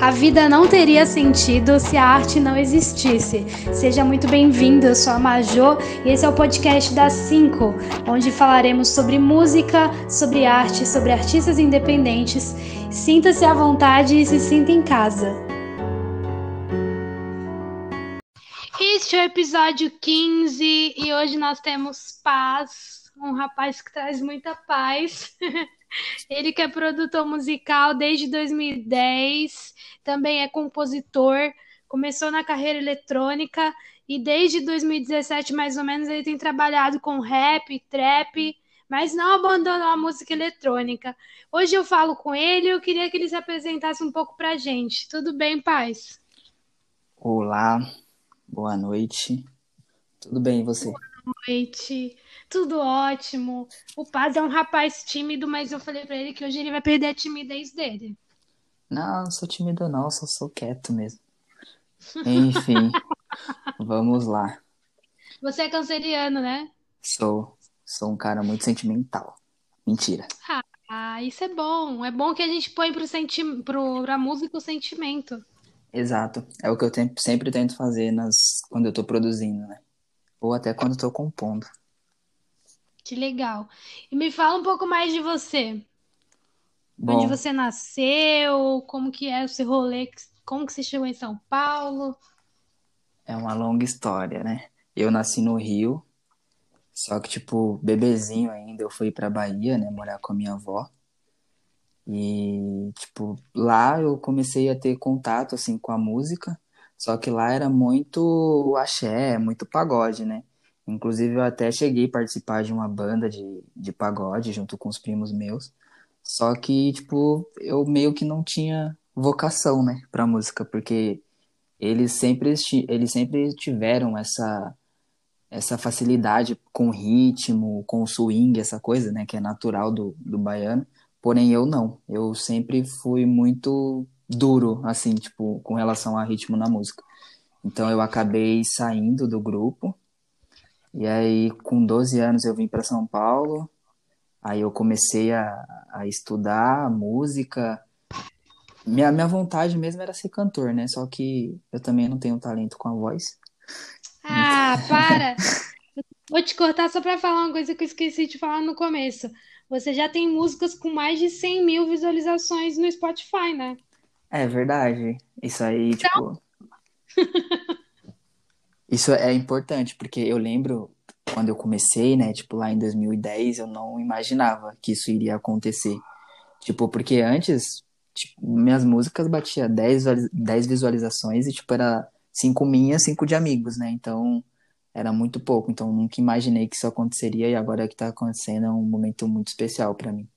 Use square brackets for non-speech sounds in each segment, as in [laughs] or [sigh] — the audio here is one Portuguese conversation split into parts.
A vida não teria sentido se a arte não existisse. Seja muito bem-vindo, eu sou a Majô e esse é o podcast das 5, onde falaremos sobre música, sobre arte, sobre artistas independentes. Sinta-se à vontade e se sinta em casa. Este é o episódio 15 e hoje nós temos Paz, um rapaz que traz muita paz. [laughs] Ele que é produtor musical desde 2010, também é compositor, começou na carreira eletrônica e desde 2017, mais ou menos, ele tem trabalhado com rap, trap, mas não abandonou a música eletrônica. Hoje eu falo com ele e eu queria que ele se apresentasse um pouco pra gente. Tudo bem, Paz? Olá, boa noite. Tudo bem, e você? Boa noite. Tudo ótimo. O Paz é um rapaz tímido, mas eu falei para ele que hoje ele vai perder a timidez dele. Não, não sou tímido não, só sou quieto mesmo. Enfim, [laughs] vamos lá. Você é canceriano, né? Sou. Sou um cara muito sentimental. Mentira. Ah, isso é bom. É bom que a gente põe pro senti pro, pra música o sentimento. Exato. É o que eu sempre tento fazer nas... quando eu tô produzindo, né? Ou até quando eu tô compondo. Que legal. E me fala um pouco mais de você. Bom, Onde você nasceu, como que é o seu rolê, como que você chegou em São Paulo? é uma longa história, né? Eu nasci no Rio, só que, tipo, bebezinho ainda, eu fui pra Bahia, né? Morar com a minha avó. E, tipo, lá eu comecei a ter contato, assim, com a música. Só que lá era muito axé, muito pagode, né? Inclusive, eu até cheguei a participar de uma banda de, de pagode junto com os primos meus. Só que, tipo, eu meio que não tinha vocação, né, pra música, porque eles sempre, eles sempre tiveram essa, essa facilidade com ritmo, com swing, essa coisa, né, que é natural do, do baiano. Porém, eu não. Eu sempre fui muito duro, assim, tipo, com relação a ritmo na música. Então, eu acabei saindo do grupo. E aí, com 12 anos, eu vim para São Paulo. Aí eu comecei a, a estudar música. Minha, minha vontade mesmo era ser cantor, né? Só que eu também não tenho talento com a voz. Ah, [laughs] para! Vou te cortar só para falar uma coisa que eu esqueci de falar no começo. Você já tem músicas com mais de 100 mil visualizações no Spotify, né? É verdade. Isso aí, tipo. [laughs] Isso é importante, porque eu lembro quando eu comecei, né? Tipo, lá em 2010, eu não imaginava que isso iria acontecer. Tipo, porque antes, tipo, minhas músicas batia 10, visualiza- 10 visualizações e, tipo, era cinco minhas, cinco de amigos, né? Então, era muito pouco. Então, nunca imaginei que isso aconteceria e agora que tá acontecendo é um momento muito especial pra mim.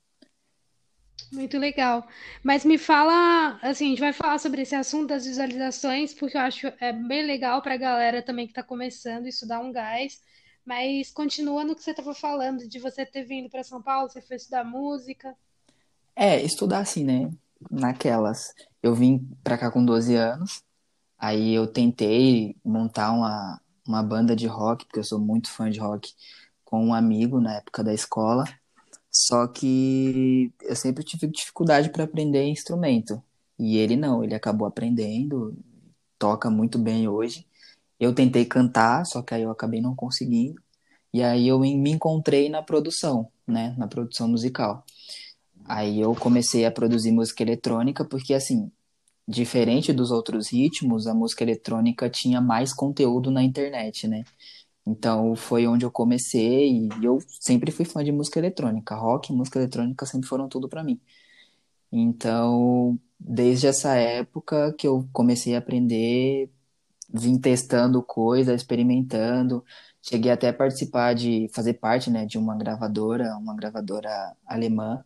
Muito legal. Mas me fala, assim, a gente vai falar sobre esse assunto das visualizações, porque eu acho é bem legal para a galera também que está começando, isso dá um gás. Mas continua no que você estava falando, de você ter vindo para São Paulo, você foi estudar música. É, estudar assim, né? Naquelas. Eu vim pra cá com 12 anos, aí eu tentei montar uma, uma banda de rock, porque eu sou muito fã de rock, com um amigo na época da escola. Só que eu sempre tive dificuldade para aprender instrumento. E ele não, ele acabou aprendendo, toca muito bem hoje. Eu tentei cantar, só que aí eu acabei não conseguindo. E aí eu me encontrei na produção, né? Na produção musical. Aí eu comecei a produzir música eletrônica, porque assim, diferente dos outros ritmos, a música eletrônica tinha mais conteúdo na internet, né? Então foi onde eu comecei e eu sempre fui fã de música eletrônica. Rock e música eletrônica sempre foram tudo pra mim. Então, desde essa época que eu comecei a aprender, vim testando coisas, experimentando. Cheguei até a participar de fazer parte, né, de uma gravadora, uma gravadora alemã.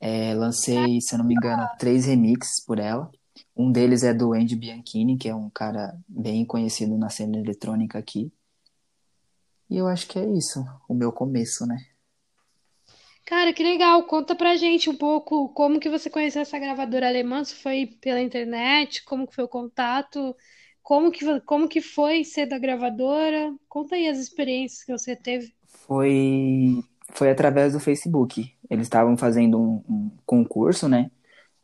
É, lancei, se eu não me engano, três remixes por ela. Um deles é do Andy Bianchini, que é um cara bem conhecido na cena eletrônica aqui. E eu acho que é isso, o meu começo, né? Cara, que legal. Conta pra gente um pouco como que você conheceu essa gravadora alemã, se foi pela internet, como que foi o contato, como que, como que foi ser da gravadora. Conta aí as experiências que você teve. Foi, foi através do Facebook. Eles estavam fazendo um, um concurso, né?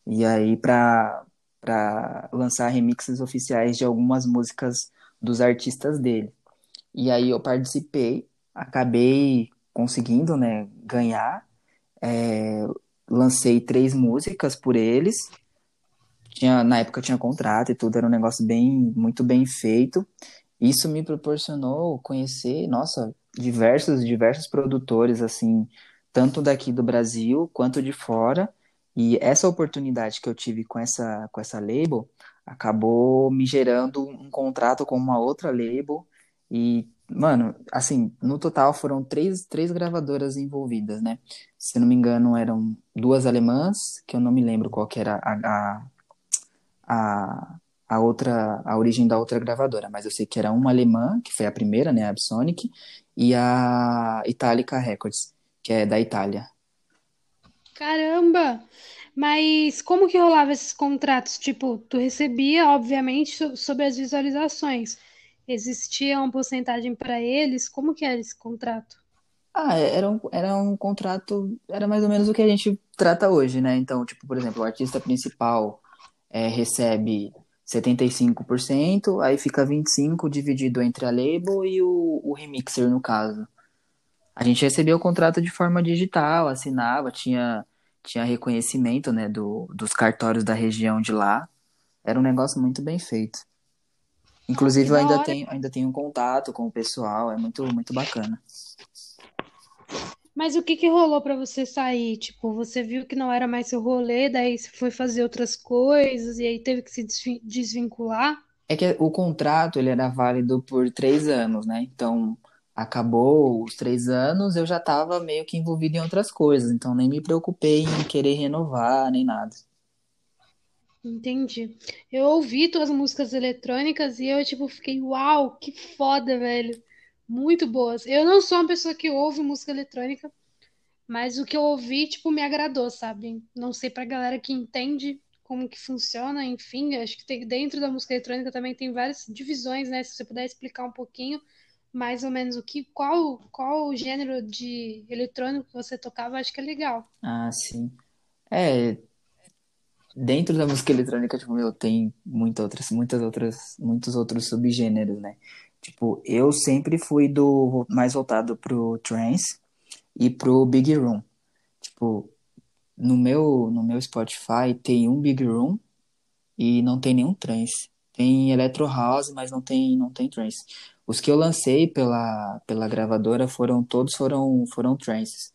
E aí, pra, para lançar remixes oficiais de algumas músicas dos artistas dele. E aí eu participei, acabei conseguindo, né, ganhar. É, lancei três músicas por eles. Tinha, na época tinha contrato e tudo, era um negócio bem, muito bem feito. Isso me proporcionou conhecer, nossa, diversos, diversos produtores, assim, tanto daqui do Brasil quanto de fora. E essa oportunidade que eu tive com essa, com essa label acabou me gerando um contrato com uma outra label. E, mano, assim, no total foram três, três gravadoras envolvidas, né? Se não me engano, eram duas alemãs, que eu não me lembro qual que era a, a, a, outra, a origem da outra gravadora, mas eu sei que era uma alemã, que foi a primeira, né, a Absonic, e a Italica Records, que é da Itália. Caramba! Mas como que rolava esses contratos? Tipo, tu recebia, obviamente, so- sobre as visualizações. Existia uma porcentagem para eles? Como que era esse contrato? Ah, é- era um, era um contrato, era mais ou menos o que a gente trata hoje, né? Então, tipo, por exemplo, o artista principal é, recebe 75%, aí fica 25% dividido entre a label e o, o remixer, no caso. A gente recebia o contrato de forma digital, assinava, tinha, tinha reconhecimento, né, do, dos cartórios da região de lá. Era um negócio muito bem feito. Inclusive, eu da ainda hora. tenho, ainda tenho um contato com o pessoal, é muito, muito bacana. Mas o que que rolou para você sair? Tipo, você viu que não era mais seu rolê, daí você foi fazer outras coisas e aí teve que se desvin- desvincular? É que o contrato, ele era válido por três anos, né? Então, acabou os três anos, eu já estava meio que envolvido em outras coisas, então nem me preocupei em querer renovar, nem nada. Entendi. Eu ouvi tuas músicas eletrônicas e eu, tipo, fiquei, uau, que foda, velho. Muito boas. Eu não sou uma pessoa que ouve música eletrônica, mas o que eu ouvi, tipo, me agradou, sabe? Não sei pra galera que entende como que funciona, enfim, acho que tem, dentro da música eletrônica também tem várias divisões, né? Se você puder explicar um pouquinho, mais ou menos o que, qual, qual o gênero de eletrônico que você tocava, acho que é legal. Ah, sim. É, dentro da música eletrônica, tipo, meu, tem muitas outras, muitas outras, muitos outros subgêneros, né? Tipo, eu sempre fui do mais voltado pro trance e pro big room. Tipo, no meu, no meu Spotify tem um big room e não tem nenhum trance. Tem electro house, mas não tem, não tem trance. Os que eu lancei pela, pela gravadora foram todos foram foram trances.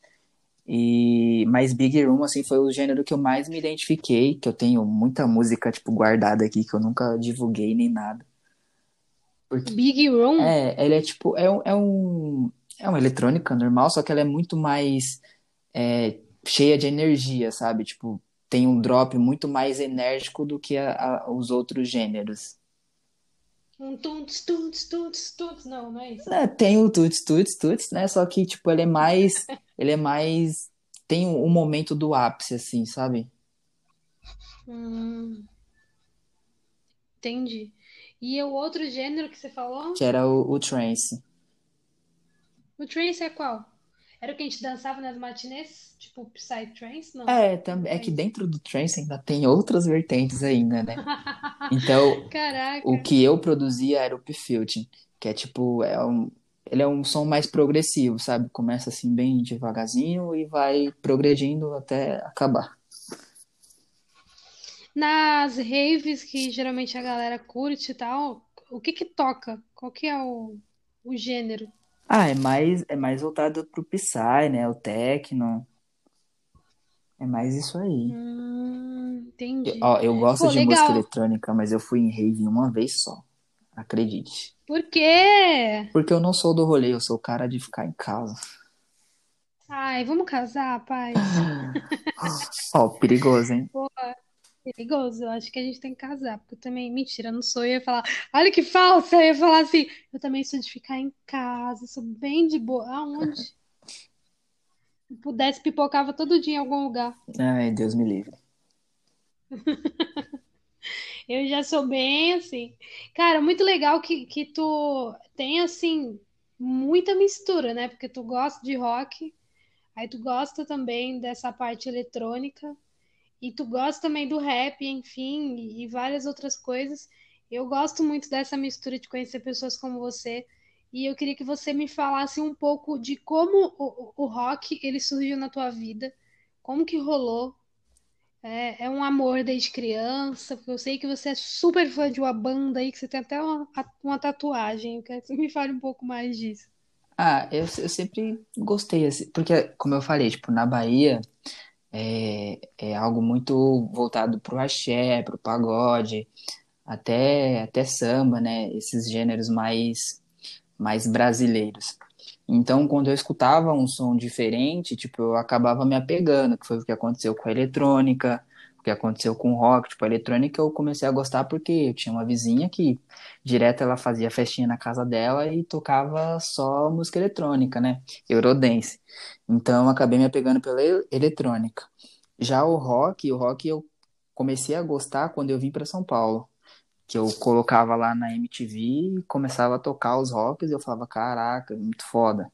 E mais Big Room assim foi o gênero que eu mais me identifiquei, que eu tenho muita música tipo guardada aqui que eu nunca divulguei nem nada. Porque Big Room? é, ele é tipo é um, é um é uma eletrônica normal, só que ela é muito mais é, cheia de energia, sabe? Tipo, tem um drop muito mais enérgico do que a- a- os outros gêneros. Um tuntos, tuntos, tuntos, tuntos. Não, não é isso. É, tem o tuts, tuts, tuts, né? Só que, tipo, ele é mais. [laughs] Ele é mais. Tem um, um momento do ápice, assim, sabe? Hum, entendi. E o outro gênero que você falou? Que era o, o trance. O trance é qual? Era o que a gente dançava nas matinês? Tipo Psytrance? Não. É, é que dentro do trance ainda tem outras vertentes ainda, né? [laughs] Então, o Caraca. que eu produzia era o P-Filtering, que é tipo, é um, ele é um som mais progressivo, sabe? Começa assim bem devagarzinho e vai progredindo até acabar. Nas raves que geralmente a galera curte e tal, o que que toca? Qual que é o, o gênero? Ah, é mais, é mais voltado pro Psy, né? O techno. É mais isso aí. Hum, Eu- entendi. Ó, eu gosto Pô, de música legal. eletrônica, mas eu fui em rave uma vez só. Acredite. Por quê? Porque eu não sou do rolê, eu sou o cara de ficar em casa. Ai, vamos casar, paz. [laughs] Ó, perigoso, hein? Pô, perigoso. Eu acho que a gente tem que casar, porque eu também, mentira, não sou. Eu ia falar, olha que falsa. Eu ia falar assim, eu também sou de ficar em casa, sou bem de boa. Aonde? Se pudesse, pipocava todo dia em algum lugar. Ai, Deus me livre. [laughs] Eu já sou bem assim. Cara, muito legal que, que tu tem, assim, muita mistura, né? Porque tu gosta de rock, aí tu gosta também dessa parte eletrônica. E tu gosta também do rap, enfim, e várias outras coisas. Eu gosto muito dessa mistura de conhecer pessoas como você. E eu queria que você me falasse um pouco de como o, o rock ele surgiu na tua vida, como que rolou. É, é um amor desde criança, porque eu sei que você é super fã de uma banda aí, que você tem até uma, uma tatuagem. Eu quero que você me fale um pouco mais disso. Ah, eu, eu sempre gostei, assim, porque, como eu falei, tipo, na Bahia é, é algo muito voltado pro axé, pro pagode, até, até samba, né? Esses gêneros mais, mais brasileiros. Então, quando eu escutava um som diferente, tipo, eu acabava me apegando, que foi o que aconteceu com a eletrônica, o que aconteceu com o rock, tipo, a eletrônica eu comecei a gostar porque eu tinha uma vizinha que direto ela fazia festinha na casa dela e tocava só música eletrônica, né? Eurodance. Então, eu acabei me apegando pela eletrônica. Já o rock, o rock eu comecei a gostar quando eu vim para São Paulo que eu colocava lá na MTV e começava a tocar os rocks e eu falava, caraca, muito foda.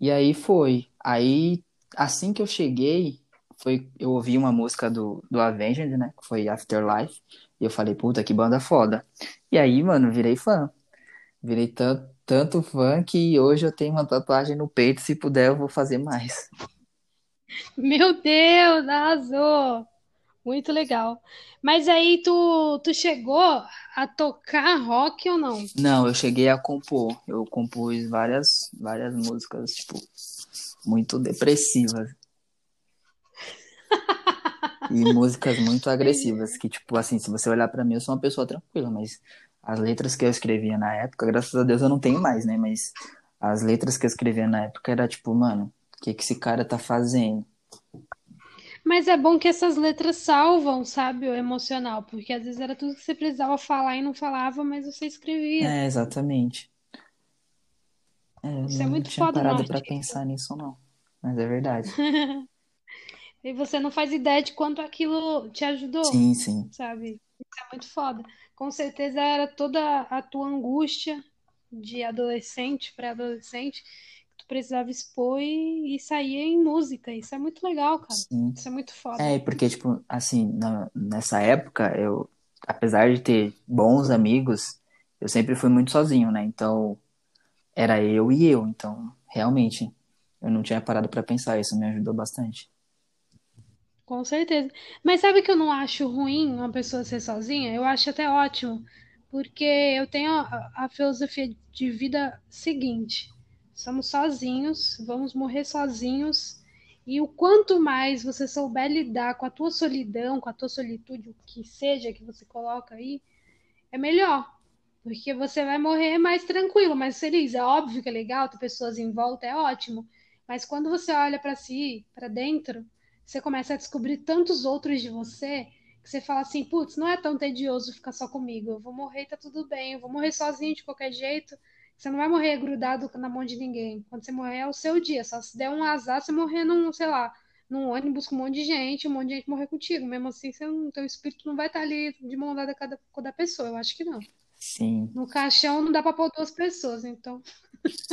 E aí foi. Aí, assim que eu cheguei, foi, eu ouvi uma música do, do Avenged, né? Que foi Afterlife. E eu falei, puta, que banda foda. E aí, mano, virei fã. Virei tanto, tanto fã que hoje eu tenho uma tatuagem no peito. Se puder, eu vou fazer mais. [laughs] Meu Deus, arrasou! Muito legal. Mas aí tu, tu chegou a tocar rock ou não? Não, eu cheguei a compor. Eu compus várias, várias músicas, tipo, muito depressivas. E músicas muito agressivas, que, tipo, assim, se você olhar para mim, eu sou uma pessoa tranquila, mas as letras que eu escrevia na época, graças a Deus eu não tenho mais, né? Mas as letras que eu escrevia na época era tipo, mano, o que que esse cara tá fazendo? Mas é bom que essas letras salvam, sabe, o emocional, porque às vezes era tudo que você precisava falar e não falava, mas você escrevia. É, exatamente. É, Isso é não muito tinha foda no parado pra pensar nisso, não. Mas é verdade. [laughs] E você não faz ideia de quanto aquilo te ajudou, Sim, sim. sabe? Isso é muito foda. Com certeza era toda a tua angústia de adolescente, pré-adolescente, que tu precisava expor e, e saía em música. Isso é muito legal, cara. Sim. Isso é muito foda. É, porque, tipo, assim, na- nessa época, eu, apesar de ter bons amigos, eu sempre fui muito sozinho, né? Então, era eu e eu. Então, realmente, eu não tinha parado pra pensar. Isso me ajudou bastante. Com certeza. Mas sabe que eu não acho ruim uma pessoa ser sozinha? Eu acho até ótimo, porque eu tenho a, a filosofia de vida seguinte: somos sozinhos, vamos morrer sozinhos, e o quanto mais você souber lidar com a tua solidão, com a tua solitude, o que seja que você coloca aí, é melhor. Porque você vai morrer mais tranquilo, mais feliz. É óbvio que é legal ter pessoas em volta, é ótimo. Mas quando você olha para si, para dentro, você começa a descobrir tantos outros de você que você fala assim, putz, não é tão tedioso ficar só comigo. Eu vou morrer tá tudo bem. Eu vou morrer sozinho de qualquer jeito. Você não vai morrer grudado na mão de ninguém. Quando você morrer é o seu dia. Só se der um azar, você morrer num, sei lá, num ônibus com um monte de gente, um monte de gente morrer contigo. Mesmo assim, você não, teu espírito não vai estar ali de mão dada com a da- com a da pessoa. Eu acho que não. Sim, No caixão não dá pra pôr duas pessoas, então.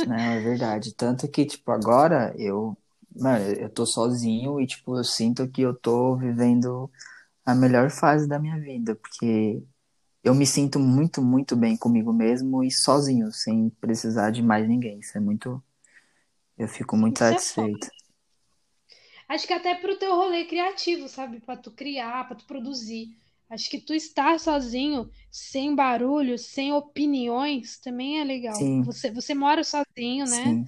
não, é verdade. Tanto que, tipo, agora eu, mano, eu tô sozinho e, tipo, eu sinto que eu tô vivendo a melhor fase da minha vida, porque eu me sinto muito, muito bem comigo mesmo e sozinho, sem precisar de mais ninguém. Isso é muito, eu fico muito Isso é satisfeito. Acho que até pro teu rolê criativo, sabe? Pra tu criar, pra tu produzir. Acho que tu estar sozinho, sem barulho, sem opiniões, também é legal. Sim, Você, você mora sozinho, né? sim.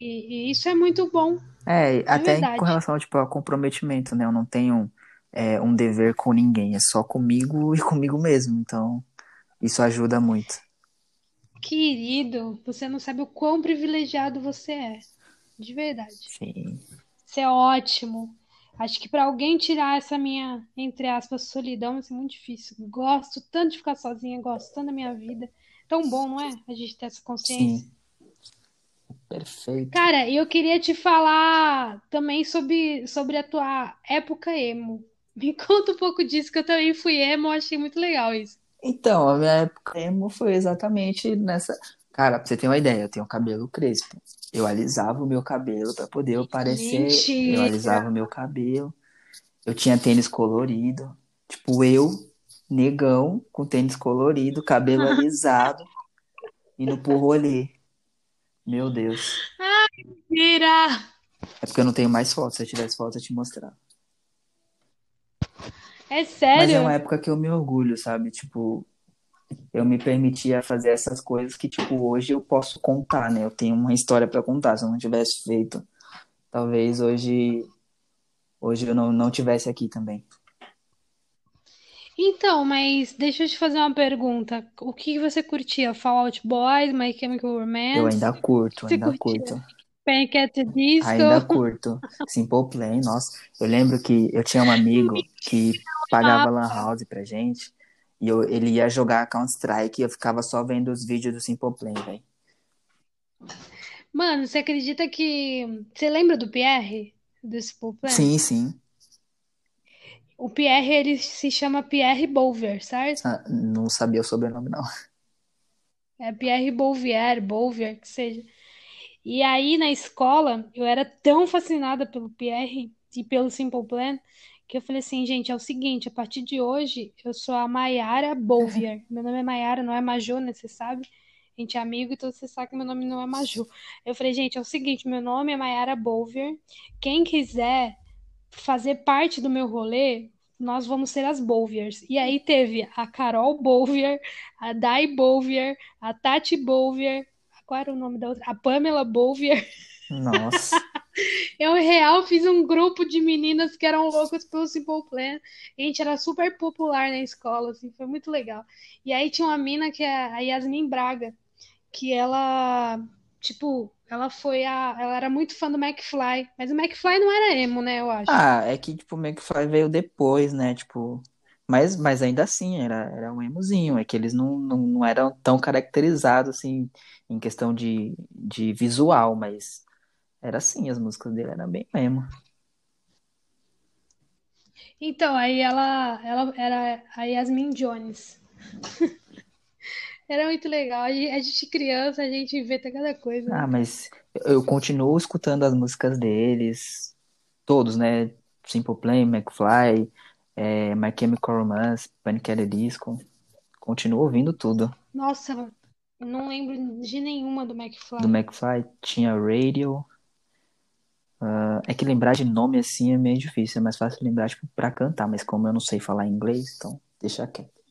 E, e isso é muito bom, É, de até com verdade. relação, tipo, ao comprometimento, né? Eu não tenho é, um dever com ninguém, é só comigo [laughs] e comigo mesmo. Então, isso ajuda muito. Querido, você não sabe o quão privilegiado você é. De verdade. Sim, Isso é ótimo. Acho que para alguém tirar essa minha, entre aspas, solidão vai ser muito difícil. Gosto tanto de ficar sozinha, gosto tanto da minha vida. Tão bom, não é? A gente ter essa consciência. sim, perfeito. Cara, eu queria te falar também sobre, sobre a tua época emo. [laughs] Me conta um pouco disso, que eu também fui emo, achei muito legal isso. Então, a minha época emo foi exatamente nessa. Cara, pra você ter uma ideia, eu tenho cabelo crespo. Eu alisava o meu cabelo pra poder eu parecer. Eu Mentira! alisava o meu cabelo. Eu tinha tênis colorido. Tipo, eu, negão, com tênis colorido, cabelo [laughs] alisado, indo pro rolê. Meu Deus. Mentira! É porque eu não tenho mais fotos. Se eu tivesse fotos, eu te mostrar. É Mas é uma sério? época que eu me orgulho, sabe? Tipo, eu me permitia fazer essas coisas que, tipo, hoje eu posso contar, né? Eu tenho uma história pra contar. Se eu não tivesse feito, talvez hoje, hoje eu não, não tivesse aqui também. Então, mas deixa eu te fazer uma pergunta. O que você curtia? Fall Out Boys, My Chemical Eu Romance? ainda O curto, você ainda curtia? curto. Panic! at the Disco? Ainda curto. Simple Plan, nossa. Eu lembro que eu tinha um amigo que pagava Lan House pra gente. E eu, ele ia jogar Counter-Strike e eu ficava só vendo os vídeos do Simple Plan, velho. Mano, você acredita que. Você lembra do Pierre? Do Simple Plan? Sim, sim. O Pierre, ele se chama Pierre Bolver, certo? Ah, Não sabia o sobrenome, não. É Pierre Bouvier, Bolver, que seja. E aí, na escola, eu era tão fascinada pelo Pierre e pelo Simple Plan que eu falei assim, gente, é o seguinte, a partir de hoje eu sou a Maiara Bolvier. [laughs] Meu nome é Maiara, não é Majô, né? Você sabe? A gente é amigo, então você sabe que meu nome não é Majô. Eu falei, gente, é o seguinte, meu nome é Maiara Bolvier. Quem quiser fazer parte do meu rolê, nós vamos ser as Bolviers. E aí teve a Carol Bolvier, a Dai Bolvier, a Tati Bolvier, qual era o nome da outra? A Pamela Bolvier. Nossa. [laughs] Eu, real, fiz um grupo de meninas que eram loucas pelo Simple Plan. A gente era super popular na escola, assim, foi muito legal. E aí tinha uma mina que é a Yasmin Braga, que ela, tipo, ela foi a. Ela era muito fã do McFly, mas o McFly não era emo, né, eu acho. Ah, é que, tipo, o McFly veio depois, né? Tipo, mas, mas ainda assim, era, era um emozinho. É que eles não, não, não eram tão caracterizados, assim, em questão de, de visual, mas era assim, as músicas dele eram bem emo. Então, aí ela, ela era a Yasmin Jones. [laughs] Era muito legal. A gente, a gente criança, a gente inventa cada coisa, Ah, né? mas eu continuo escutando as músicas deles, todos, né? Simple Plan, McFly, é, My Chemical Romance, Panic! at the Disco. Continuo ouvindo tudo. Nossa, não lembro de nenhuma do Do McFly. McFly tinha Radio. Ah, É que lembrar de nome assim é meio difícil, é mais fácil lembrar, tipo, pra cantar, mas como eu não sei falar inglês, então deixa quieto.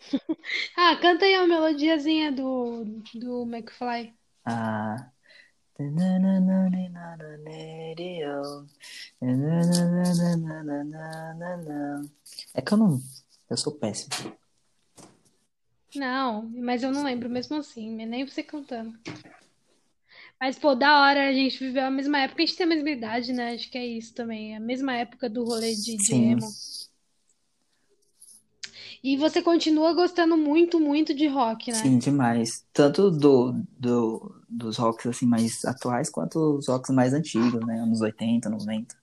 [laughs] Ah, canta aí a melodiazinha do, do McFly. Ah. É que eu não. Eu sou péssimo. Não, mas eu não lembro mesmo assim, nem você cantando. Mas, pô, da hora a gente viveu a mesma época, a gente tem a mesma idade, né? Acho que é isso também. A mesma época do rolê de, de emo. E você continua gostando muito, muito de rock, né? sim, demais. Tanto do, do, dos rocks assim mais atuais quanto os rocks mais antigos, né? Anos 80, 90.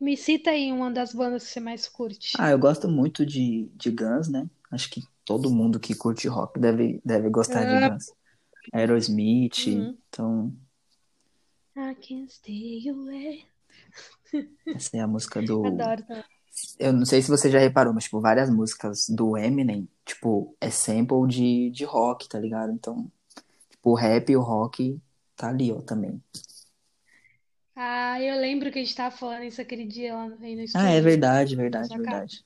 Me cita aí uma das bandas que você mais curte. Ah, eu gosto muito de, de Guns, né? Acho que todo mundo que curte rock deve, deve gostar de Ah, Guns. Aerosmith, uhum. então I can't stay away. essa é a música do. [laughs] Adoro também. Eu não sei se você já reparou, mas tipo, várias músicas do Eminem, tipo, é sample de, de rock, tá ligado? Então, tipo, o rap e o rock tá ali, ó, também. Ah, eu lembro que a gente tava falando isso aquele dia lá no Ah, é verdade, verdade, verdade.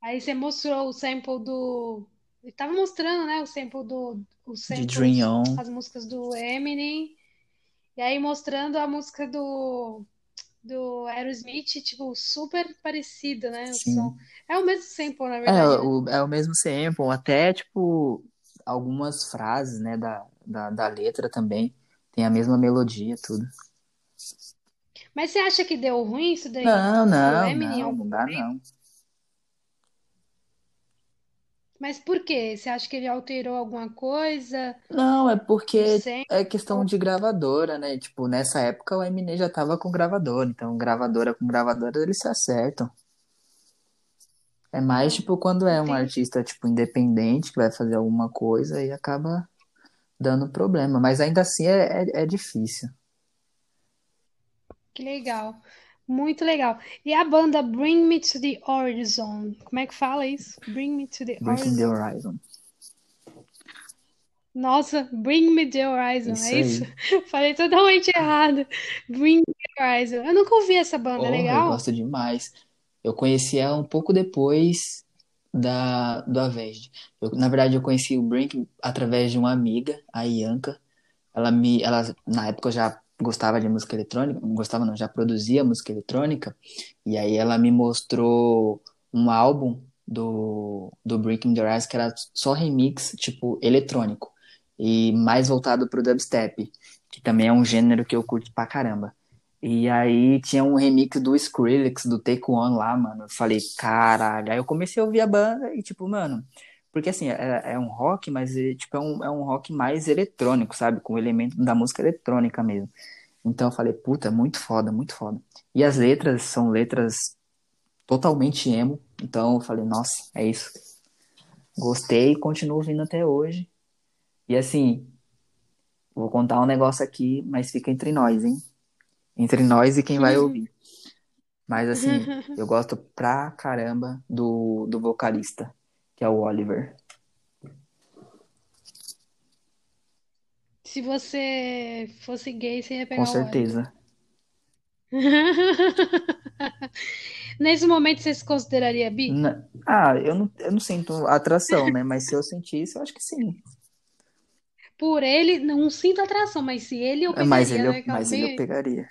Aí você mostrou o sample do. Ele tava mostrando, né? O sample do. Os De samples, Dream On. as músicas do Eminem. E aí mostrando a música do. Do Aerosmith, tipo, super parecido, né? O Sim. som. É o mesmo sample, na É, verdade, né? o, é o mesmo sample, até, tipo, algumas frases, né, da, da, da letra também. Tem a mesma melodia, tudo. Mas você acha que deu ruim isso daí? Não, Pro não, não, algum não dá não. Mas por quê? Você acha que ele alterou alguma coisa? Não, é porque é questão de gravadora, né? Tipo, nessa época o Eminem já tava com gravadora, então gravadora com gravadora eles se acertam. É mais, tipo, quando é um artista, tipo, independente que vai fazer alguma coisa e acaba dando problema. Mas ainda assim é, é, é difícil. Que legal. Muito legal. E a banda Bring Me to the Horizon. Como é que fala isso? Bring Me to the Breaking the Horizon. Horizon. Nossa, Bring Me the Horizon, Isso é isso? [laughs] Falei totalmente errado. Bring Me the Horizon. Eu nunca ouvi essa banda, Oh, eu legal? gosto demais. Eu conheci ela um pouco depois da, do Avenged. Eu, na verdade, eu conheci o Brink através de uma amiga, a Ianca. Ela me, ela, na época eu já gostava de música eletrônica, não gostava não, já produzia música eletrônica. E aí ela me mostrou um álbum do, do Breaking the Ice que era só remix, tipo, eletrônico. E mais voltado pro dubstep, que também é um gênero que eu curto pra caramba. E aí tinha um remix do Skrillex, do Take One lá, mano. Eu falei, caralho. Aí eu comecei a ouvir a banda e, tipo, mano. Porque assim, é, é um rock, mas é, tipo, é um, é um rock mais eletrônico, sabe? Com elemento da música eletrônica mesmo. Então eu falei, puta, muito foda, muito foda. E as letras são letras totalmente emo. Então eu falei, nossa, é isso. Gostei e continuo ouvindo até hoje. E assim, vou contar um negócio aqui, mas fica entre nós, hein? Entre nós e quem vai ouvir. Mas assim, [laughs] eu gosto pra caramba do, do vocalista, que é o Oliver. Se você fosse gay, você ia Com pegar o Oliver. certeza. [laughs] Nesse momento, você se consideraria bi? Na- Ah, eu não, eu não sinto atração, né? Mas se eu sentisse, eu acho que sim. Por ele, não sinto atração, mas se ele eu É, Mas pegaria, ele, né? ela mas ele eu pegaria.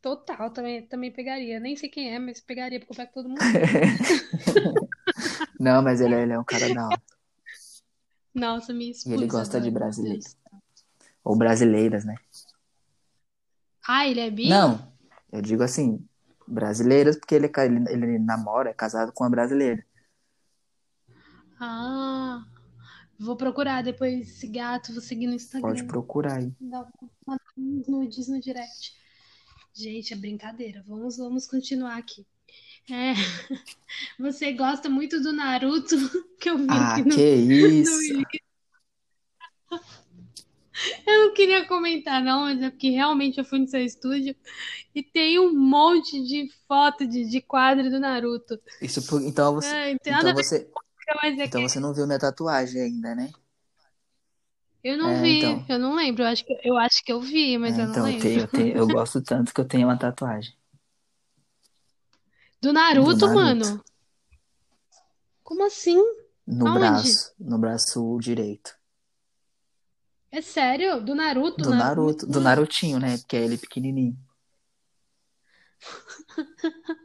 total, também, também pegaria. Nem sei quem é, mas pegaria, porque eu pego todo [laughs] mundo. Não, mas ele, é- ele é um cara da hora. Nossa, me E ele gosta de agora, meu brasileiro. Deus. Ou brasileiras, né? Ah, ele é bi? Não, eu digo assim, brasileiras, porque ele, é ele, ele namora, é casado com uma brasileira. Ah, vou procurar depois esse gato, vou seguir no Pode Instagram. procurar aí. Dá nudes no direct. Gente, é brincadeira. Vamos, vamos continuar aqui. É, [laughs] você gosta muito do Naruto, [laughs] que eu vi Ah, no, que [laughs] isso! no Eu não queria comentar, não, mas é porque realmente eu fui no seu estúdio e tem um monte de foto de, de quadro do Naruto. Isso então você, É, não então ver você, é então que você não viu minha tatuagem ainda, né? eu não É, vi, então, eu não lembro. Eu acho que, eu acho que eu vi, mas é, eu não então eu lembro. tenho, eu tenho, eu gosto tanto que eu tenho uma tatuagem Do do Naruto, Naruto mano? Como assim? no Aonde? braço, no braço direito. É sério? Do Naruto? Do Na... Naruto, do Narutinho, né? Porque é ele pequenininho. [laughs]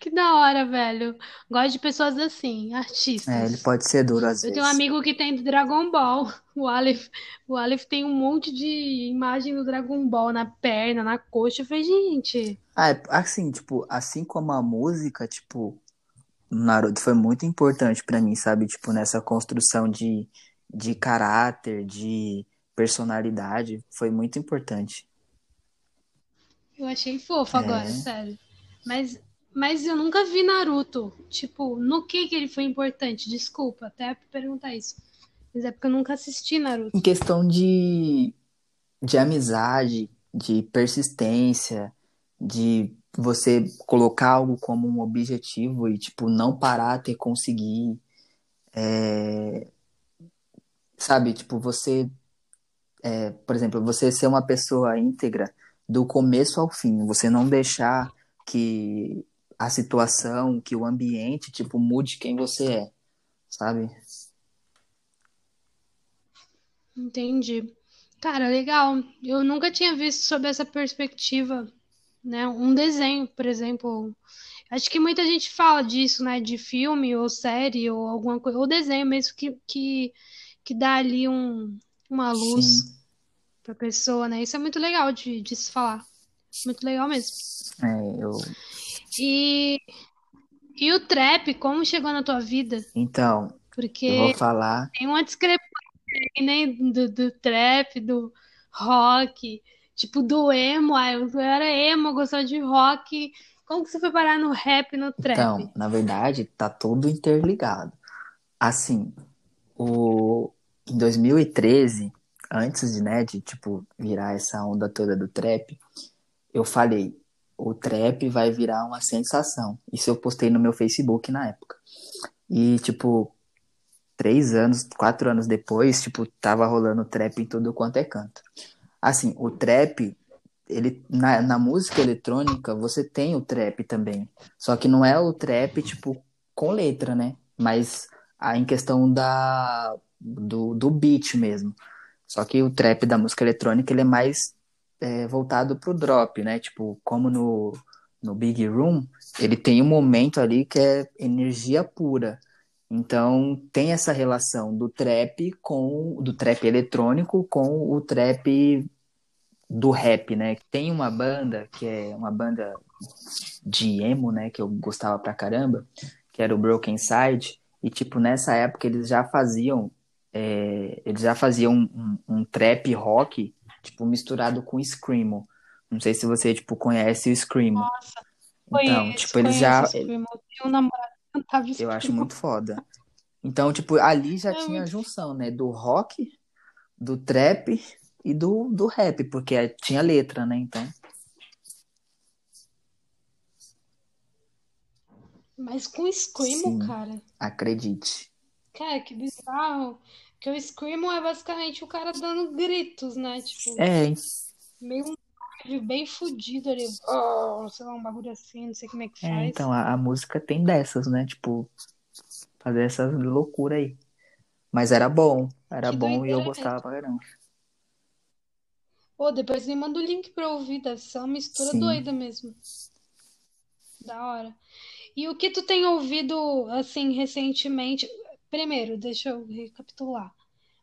Que da hora, velho. Gosto de pessoas assim, É, ele artistas. pode ser duro às Eu tenho um vezes. amigo que tem do Dragon Ball. [laughs] O Aleph, o Aleph tem um monte de imagem do Dragon Ball na perna, na coxa. Eu falei, gente, Ah, é, assim, tipo, assim como a música, tipo, Naruto foi muito importante pra mim, sabe? Tipo, nessa construção de, de caráter, de personalidade, foi muito importante. eu achei fofo agora, É, sério. Mas, mas eu nunca vi Naruto. Tipo, no que que ele foi importante? Desculpa, até perguntar isso. Mas é porque eu nunca assisti Naruto. em questão de, de amizade, de persistência, de você colocar algo como um objetivo e, tipo, não parar até conseguir, é, sabe? Tipo, você, é, por exemplo, você ser uma pessoa íntegra do começo ao fim, você não deixar que a situação, que o ambiente, tipo, mude quem você é, sabe? Entendi. Cara, legal. Eu nunca tinha visto sob essa perspectiva, né? Um desenho, por exemplo. Acho que muita gente fala disso, né? De filme ou série ou alguma coisa, ou desenho mesmo que, que, que dá ali um, uma luz Sim, pra pessoa, né? Isso é muito legal de, de se falar. Muito legal mesmo. é, eu, E, e o trap, como chegou na tua vida? então, eu vou Porque falar tem uma discrepância aí, né? Do, do trap, do rock, tipo do emo. Ah, eu era emo, gostava de rock. Como que você foi parar no rap no trap? Então, na verdade, tá tudo interligado. Assim, o em 2013, antes de, né, de tipo virar essa onda toda do trap, eu falei, o trap vai virar uma sensação. Isso eu postei no meu Facebook na época. E, tipo, três anos, quatro anos depois, tipo, tava rolando trap em tudo quanto é canto. Assim, o trap, ele, na, na música eletrônica, você tem o trap também. Só que não é o trap, tipo, com letra, né? Mas a, em questão da, do, do beat mesmo. Só que o trap da música eletrônica, ele é mais é, voltado pro drop, né? Tipo, como no, no Big Room, ele tem um momento ali que é energia pura. Então tem essa relação do trap com do trap eletrônico com o trap do rap, né? Tem uma banda que é uma banda de emo, né, que eu gostava pra caramba, que era o Broken Side, e tipo nessa época eles já faziam é, eles já faziam um, um, um, trap rock tipo misturado com screamo. Não sei se você tipo conhece o screamo. Nossa, então, conheço, tipo eles já Screamo. Eu namorado eu acho muito foda. Então, tipo, ali já É tinha a junção, né? Do rock, do trap e do, do rap, porque tinha letra, né? Então, Mas com Screamo, sim, cara. acredite. Cara, que bizarro. Que o Screamo é basicamente o cara dando gritos, né? Tipo, É, meio um bem fudido ali. Oh, sei lá, um bagulho assim, não sei como é que é, faz. então a, a música tem dessas, né? Tipo, fazer essas loucuras aí. Mas era bom, era Que bom e eu doideira gostava pra caramba. Ô, depois me manda o link pra ouvir, deve ser uma mistura Sim. doida mesmo. Da hora. E o que tu tem ouvido, assim, recentemente? Primeiro, deixa eu recapitular.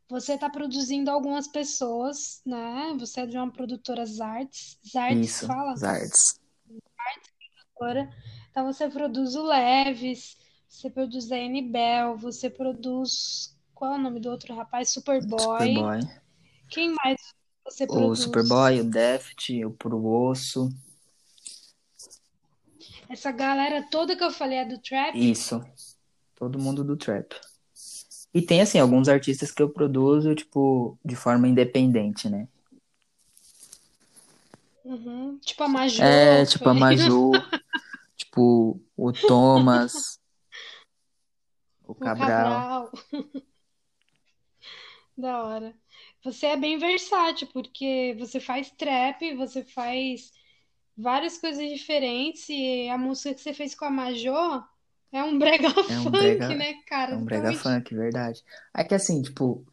Você tá produzindo algumas pessoas, né? Você é de uma produtora Zards. Zards Isso, fala? Zards. Produtora. Então você produz o Leves, você produz a Bell, você produz. Qual é o nome do outro rapaz? Superboy. Superboy. Quem mais você O produz? Superboy, o Deft, o Puro Osso. Essa galera toda que eu falei é do trap? Isso. Todo mundo do trap. E tem, assim, alguns artistas que eu produzo, tipo, de forma independente, né? Uhum. Tipo a Majô É, tipo a. Maju, [laughs] tipo o Thomas, o O Cabral. Cabral. [laughs] Da hora. Você é bem versátil, porque você faz trap, você faz várias coisas diferentes, e a música que você fez com a Majô é um brega [laughs] É um funk, brega, né, cara? é um brega Totalmente. funk, verdade. É que assim, tipo,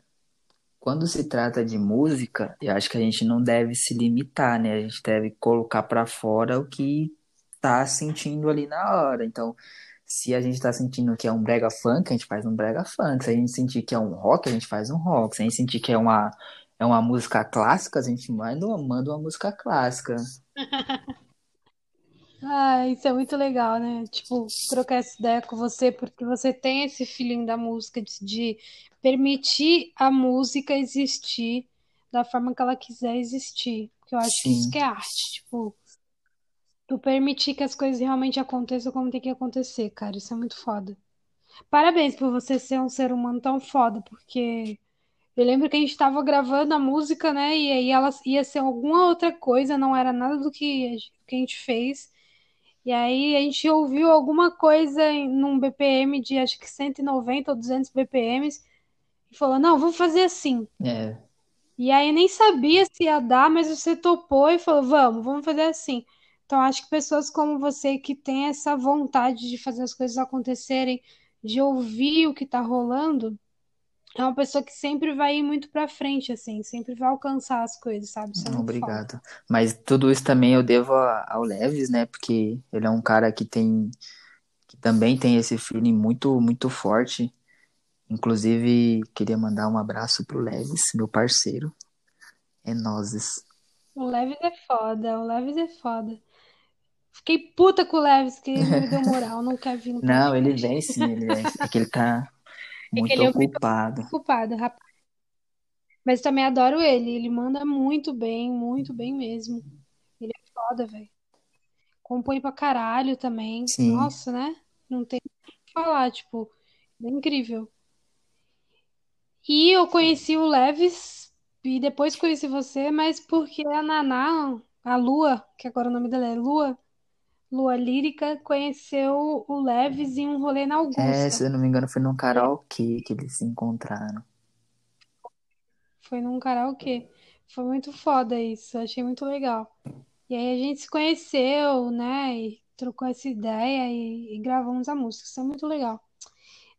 quando se trata de música, eu acho que a gente não deve se limitar, né? A gente deve colocar pra fora o que tá sentindo ali na hora. Então, se a gente tá sentindo que é um brega funk, a gente faz um brega funk. Se a gente sentir que é um rock, a gente faz um rock. Se a gente sentir que é uma, é uma música clássica, a gente manda uma, manda uma música clássica. [laughs] Ah, isso é muito legal, né? Tipo, trocar essa ideia com você, porque você tem esse feeling da música, de, de permitir a música existir da forma que ela quiser existir. Porque eu acho que isso Sim, que é arte, tipo, tu permitir que as coisas realmente aconteçam como tem que acontecer, cara. Isso é muito foda. Parabéns por você ser um ser humano tão foda, porque eu lembro que a gente tava gravando a música, né? E aí ela ia ser alguma outra coisa, não era nada do que a gente fez. E aí a gente ouviu alguma coisa em, num BPM de acho que 190 ou 200 BPMs e falou: não, vamos fazer assim. é, E aí nem sabia se ia dar, mas você topou e falou: vamos, vamos fazer assim. Então acho que pessoas como você que tem essa vontade de fazer as coisas acontecerem, de ouvir o que tá rolando, é uma pessoa que sempre vai ir muito pra frente, assim, sempre vai alcançar as coisas, sabe? Isso é muito foda. obrigado. Mas tudo isso também eu devo ao Leves, né? Porque ele é um cara que tem, que também tem esse feeling muito, muito forte. Inclusive, queria mandar um abraço pro Leves, meu parceiro. É nozes. O Leves é foda, o Leves é foda. Fiquei puta com o Leves, que ele não me deu [laughs] moral, não quer vir Não, ele vem sim, ele vem. É que ele tá [laughs] É muito ele é muito ocupado. ocupado, rapaz. Mas também adoro ele, ele manda muito bem, muito bem mesmo. Ele é foda, velho. Compõe pra caralho também. Sim, Nossa, né? Não tem o que falar, tipo, é incrível. E eu conheci o Leves e depois conheci você, mas porque a Naná, a Lua, que agora o nome dela é Lua, Lua Lírica conheceu o Leves em um rolê na É, Augusta. se eu não me engano, foi num karaokê que eles se encontraram. foi num karaokê. Foi muito foda isso, achei muito legal. E aí a gente se conheceu, né? E trocou essa ideia e, e gravamos a música. Isso é muito legal.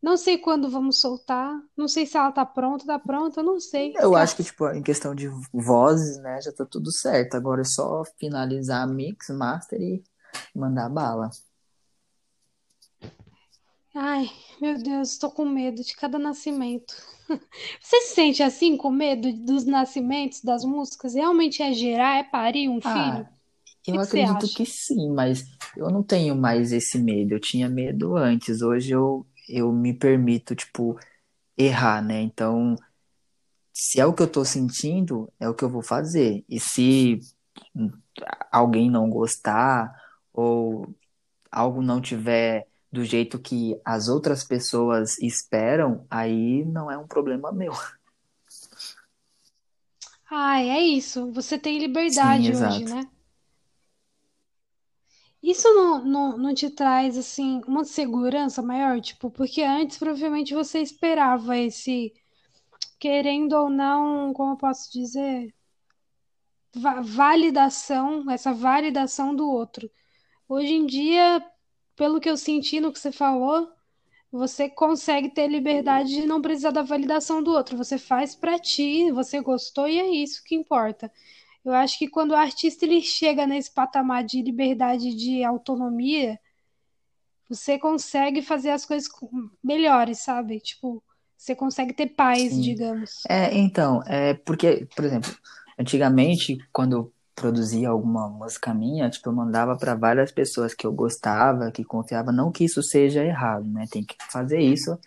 Não sei quando vamos soltar. Não sei se ela tá pronta, tá pronta, eu não sei. Eu acho que, tipo, em questão de vozes, né, já tá tudo certo. Agora é só finalizar a mix, master e mandar bala. Ai, meu Deus, tô com medo de cada nascimento. [laughs] Você se sente assim, com medo dos nascimentos das músicas? Realmente é gerar, é parir um filho? Ah, O que eu que acredito acha? que sim, mas eu não tenho mais esse medo. Eu tinha medo antes. Hoje eu, eu me permito, tipo, errar, né? Então, se é o que eu tô sentindo, é o que eu vou fazer. E se alguém não gostar ou algo não tiver do jeito que as outras pessoas esperam, aí não é um problema meu. Ai, é isso. Você tem Sim, liberdade hoje, exato. né? Isso não, não, não te traz, assim, uma segurança maior? Tipo, porque antes provavelmente você esperava esse, querendo ou não, como eu posso dizer, va- validação, essa validação do outro. Hoje em dia, pelo que eu senti no que você falou, você consegue ter liberdade de não precisar da validação do outro. Você faz pra ti, você gostou e é isso que importa. Eu acho que quando o artista ele chega nesse patamar de liberdade de autonomia, você consegue fazer as coisas melhores, sabe? Tipo, você consegue ter paz, Sim. digamos. É, então, é porque, por exemplo, antigamente, quando produzia alguma música minha, tipo, eu mandava para várias pessoas que eu gostava, que confiava, não que isso seja errado, né? Tem que fazer isso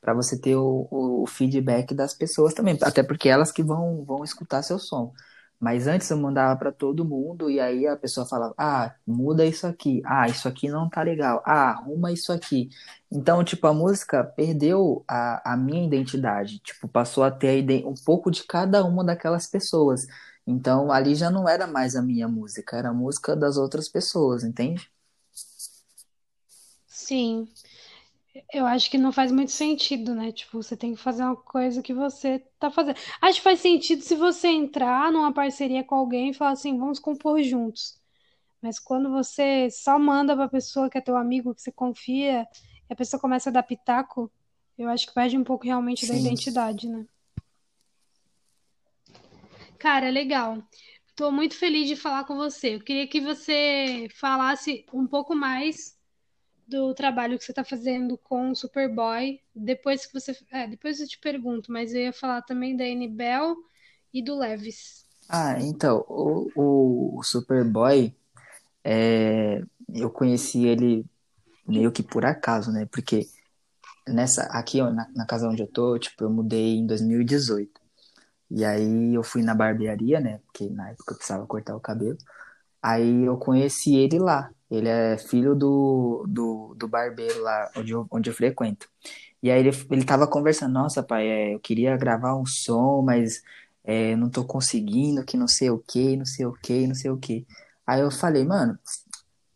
para você ter o, o feedback das pessoas também, até porque elas que vão, vão escutar seu som. Mas antes eu mandava para todo mundo e aí a pessoa falava: "Ah, muda isso aqui. Ah, isso aqui não tá legal. Ah, arruma isso aqui". Então, tipo, a música perdeu a, a minha identidade. Tipo, passou a ter um pouco de cada uma daquelas pessoas. Então, ali já não era mais a minha música, era a música das outras pessoas, entende? Sim, eu acho que não faz muito sentido, né? Tipo, você tem que fazer uma coisa que você tá fazendo. Acho que faz sentido se você entrar numa parceria com alguém e falar assim, vamos compor juntos. Mas quando você só manda pra pessoa que é teu amigo, que você confia, e a pessoa começa a dar pitaco, eu acho que perde um pouco realmente da Sim. identidade, né? Cara, legal. Tô muito feliz de falar com você. Eu queria que você falasse um pouco mais do trabalho que você está fazendo com o Superboy. Depois que você. É, depois eu te pergunto, mas eu ia falar também da Anibel e do Levis. Ah, então, o, o Superboy, é, eu conheci ele meio que por acaso, né? Porque nessa, aqui na, na casa onde eu tô, tipo, eu mudei em 2018. E aí eu fui na barbearia, né? Porque na época eu precisava cortar o cabelo. Aí eu conheci ele lá. Ele é filho do, do, do barbeiro lá onde eu, onde eu frequento. E aí ele, ele tava conversando, nossa, pai, é, eu queria gravar um som, mas é, não tô conseguindo, que não sei o que, não sei o que, não sei o que. Aí eu falei, mano,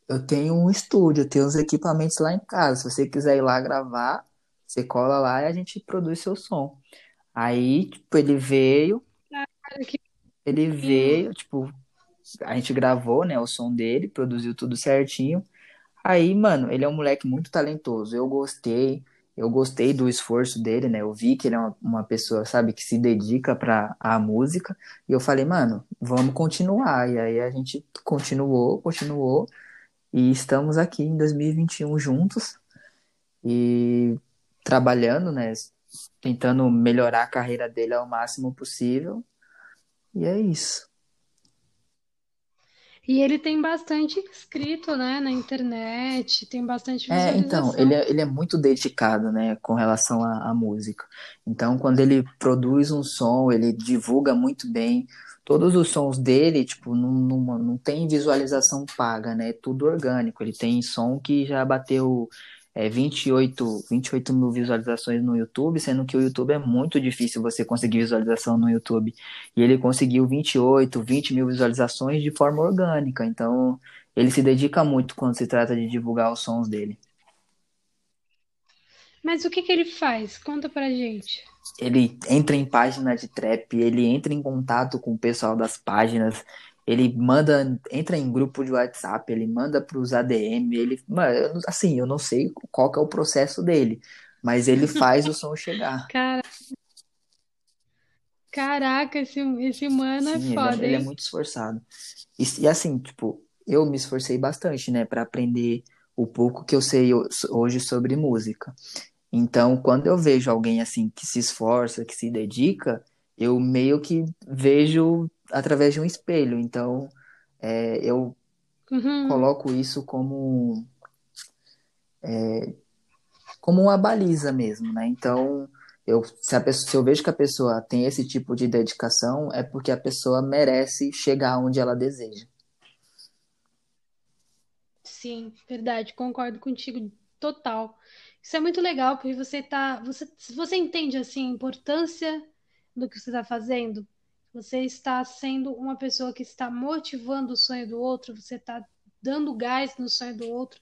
eu tenho um estúdio, eu tenho uns equipamentos lá em casa. Se você quiser ir lá gravar, você cola lá e a gente produz seu som. Aí, tipo, ele veio, ele veio, tipo, a gente gravou, né, o som dele, produziu tudo certinho. Aí, mano, ele é um moleque muito talentoso. Eu gostei, eu gostei do esforço dele, né? Eu vi que ele é uma, uma pessoa, sabe, que se dedica pra a música. E eu falei, mano, vamos continuar. E aí a gente continuou, continuou. E estamos aqui em 2021 juntos e trabalhando, né? Tentando melhorar a carreira dele ao máximo possível. E é isso. E ele tem bastante inscrito, né, na internet, tem bastante É, então, ele é, ele é muito dedicado, né, com relação à, à música. Então, quando ele produz um som, ele divulga muito bem. Todos os sons dele, tipo, não, não, não tem visualização paga, né? É tudo orgânico. Ele tem som que já bateu é, 28, 28 mil visualizações no YouTube, sendo que o YouTube é muito difícil você conseguir visualização no YouTube. E ele conseguiu 28, 20 mil visualizações de forma orgânica. Então, ele se dedica muito quando se trata de divulgar os sons dele. Mas o que que ele faz? Conta pra gente. Ele entra em página de trap, ele entra em contato com o pessoal das páginas, ele manda, entra em grupo de WhatsApp, ele manda pros ADM, ele, mano, assim, eu não sei qual que é o processo dele, mas ele [laughs] faz o som chegar. Cara... Caraca, esse, esse mano é Sim, foda, ele, é, ele é muito esforçado. E, e assim, tipo, eu me esforcei bastante, né, para aprender o pouco que eu sei ho- hoje sobre música. Então, quando eu vejo alguém assim que se esforça, que se dedica, eu meio que vejo através de um espelho. Então, é, eu Uhum. coloco isso como, como uma baliza mesmo, né? Então, eu, se pessoa, se eu vejo que a pessoa tem esse tipo de dedicação, é porque a pessoa merece chegar onde ela deseja. Sim, verdade, concordo contigo total. Isso é muito legal, porque você tá, você, você entende assim a importância do que você está fazendo. Você está sendo uma pessoa que está motivando o sonho do outro, você está dando gás no sonho do outro,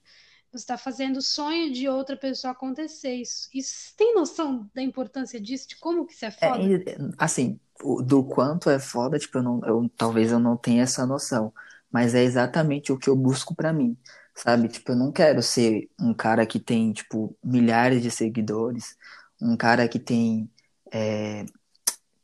você está fazendo o sonho de outra pessoa acontecer. Isso, isso, tem noção da importância disso, de como que isso é É, foda? e, assim, do quanto é foda, tipo, eu não, eu, talvez eu não tenha essa noção, mas é exatamente o que eu busco pra mim, sabe? Tipo, eu não quero ser um cara que tem, tipo, milhares de seguidores, um cara que tem, é,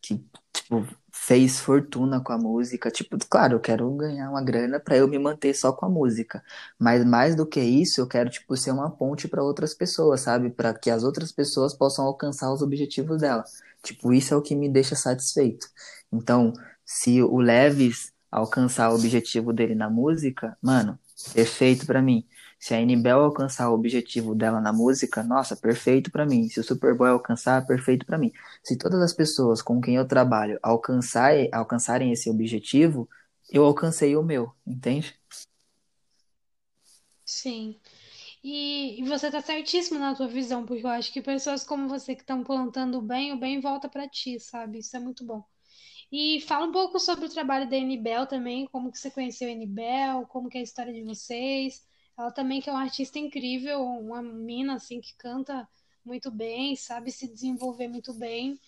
que, tipo, fez fortuna com a música. Tipo, claro, eu quero ganhar uma grana pra eu me manter só com a música, mas mais do que isso, eu quero, tipo, ser uma ponte pra outras pessoas, sabe? Pra que as outras pessoas possam alcançar os objetivos dela. Tipo, isso é o que me deixa satisfeito. Então, se o Levis alcançar o objetivo dele na música, mano, perfeito pra mim. Se a Anibel alcançar o objetivo dela na música, nossa, perfeito pra mim. Se o Superboy alcançar, perfeito pra mim. Se todas as pessoas com quem eu trabalho alcançar, alcançarem esse objetivo, eu alcancei o meu, entende? Sim. E, e você tá certíssimo na tua visão, porque eu acho que pessoas como você que estão plantando o bem, o bem volta pra ti, sabe? Isso é muito bom. E fala um pouco sobre o trabalho da Anibel também, como que você conheceu a Anibel, como que é a história de vocês. Ela também que é uma artista incrível, uma mina assim que canta muito bem, sabe se desenvolver muito bem.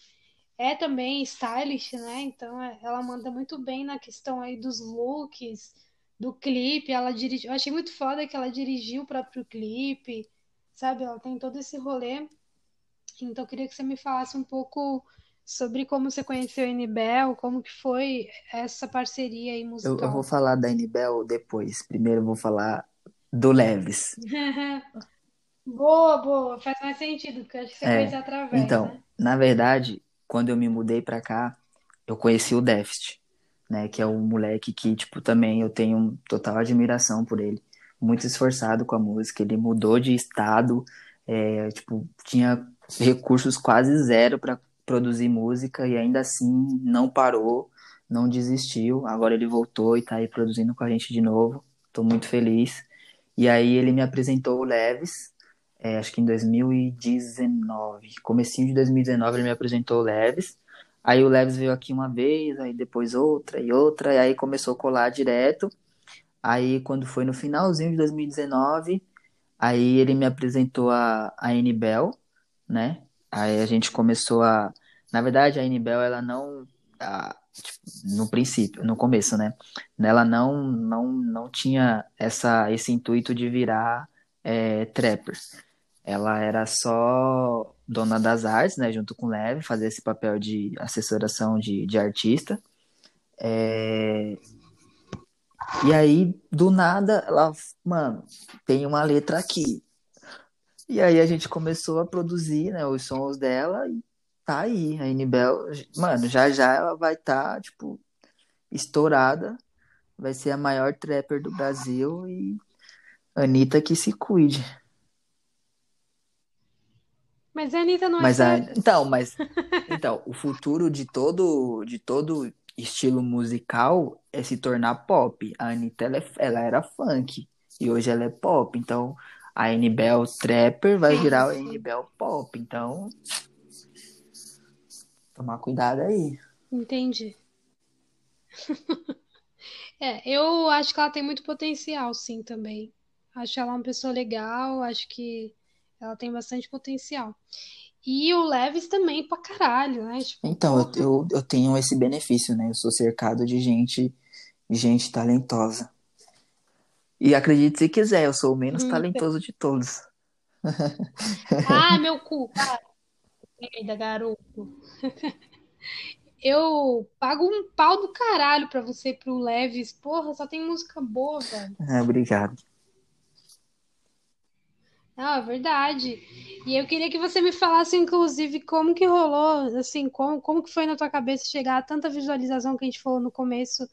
É também stylish, né? Então é- ela manda muito bem na questão aí dos looks, do clipe. Ela dirigiu, eu achei muito foda que ela dirigiu o próprio clipe, sabe? Ela tem todo esse rolê. Então eu queria que você me falasse um pouco sobre como você conheceu a Inibel, como que foi essa parceria aí Eu, eu vou musical. falar da Anibel depois. Primeiro eu vou falar do Levis. [laughs] Boa, boa, faz mais sentido, porque acho que você É, conheceu através, então, né? na verdade, quando eu me mudei pra cá, eu conheci o Deft, né? Que é um moleque que, tipo, também eu tenho total admiração por ele. Muito esforçado com a música. Ele mudou de estado, é, tipo, tinha recursos quase zero pra produzir música e ainda assim não parou, não desistiu. Agora ele voltou e tá aí produzindo com a gente de novo. Tô muito feliz. E aí ele me apresentou o Leves, é, acho que em 2019. Comecinho de 2019 ele me apresentou o Leves. Aí o Leves veio aqui uma vez, aí depois outra e outra, e aí começou a colar direto. Aí quando foi no finalzinho de 2019, aí ele me apresentou a, a Anibel, né? Aí a gente começou a. Na verdade, a Anibel, ela não. a- no princípio, no começo, né? Ela não, não, não tinha essa, esse intuito de virar é, trapper. Ela era só dona das artes, né? Junto com Leve, fazer esse papel de assessoração de, de artista. É, E aí, do nada, ela, mano, tem uma letra aqui. E aí a gente começou a produzir, né, os sons dela e tá aí. A Inibel, mano, já já ela vai estar, tipo, estourada. Vai ser a maior trapper do Brasil e Anitta que se cuide. Mas a Anitta não é Mas a, trap. então, mas [laughs] então, o futuro de todo de todo estilo musical é se tornar pop. A Anitta ela, é- ela era funk e hoje ela é pop. Então, a N-Bell Trapper vai virar a N-Bell Pop. Então, tomar cuidado aí. Entendi. [laughs] É, eu acho que ela tem muito potencial, sim, também. Acho ela uma pessoa legal, acho que ela tem bastante potencial. E o Leves também pra caralho, né? Tipo, Então, eu, eu, eu tenho esse benefício, né? Eu sou cercado de gente, de gente talentosa. E acredite se quiser, eu sou o menos Hum, talentoso de todos. Ah, meu cu, cara. Merda, garoto. [laughs] Eu pago um pau do caralho pra você pro Leves. Porra, só tem música boa, velho. Ah, obrigado. É verdade. E eu queria que você me falasse, inclusive, como que rolou, assim, como, como que foi na tua cabeça chegar a tanta visualização que a gente falou no começo,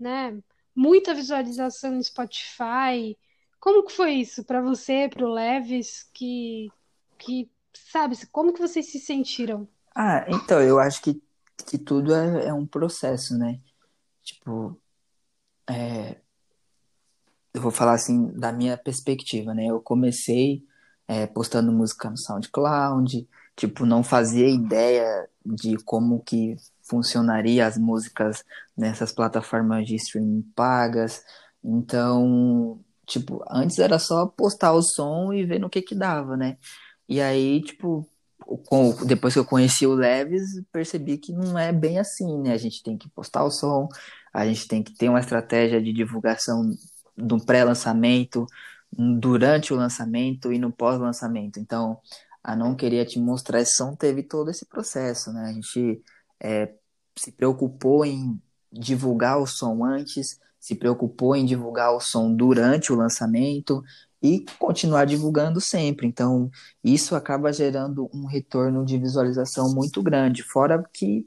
né? Muita visualização no Spotify. Como que foi isso pra você, pro Leves, que, que, sabe, como que vocês se sentiram? Ah, então, eu acho que, que tudo é, é um processo, né? Tipo, é, eu vou falar assim da minha perspectiva, né? Eu comecei é, postando música no SoundCloud, tipo, não fazia ideia de como que funcionaria as músicas nessas plataformas de streaming pagas. Então, tipo, antes era só postar o som e ver no que que dava, né? E aí, tipo, com- depois que eu conheci o Leves, percebi que não é bem assim, né? A gente tem que postar o som, a gente tem que ter uma estratégia de divulgação do pré-lançamento, durante o lançamento e no pós-lançamento. Então, a Não Queria Te Mostrar Esse Som teve todo esse processo, né? A gente é, se preocupou em divulgar o som antes, se preocupou em divulgar o som durante o lançamento e continuar divulgando sempre. Então, isso acaba gerando um retorno de visualização muito grande. Fora que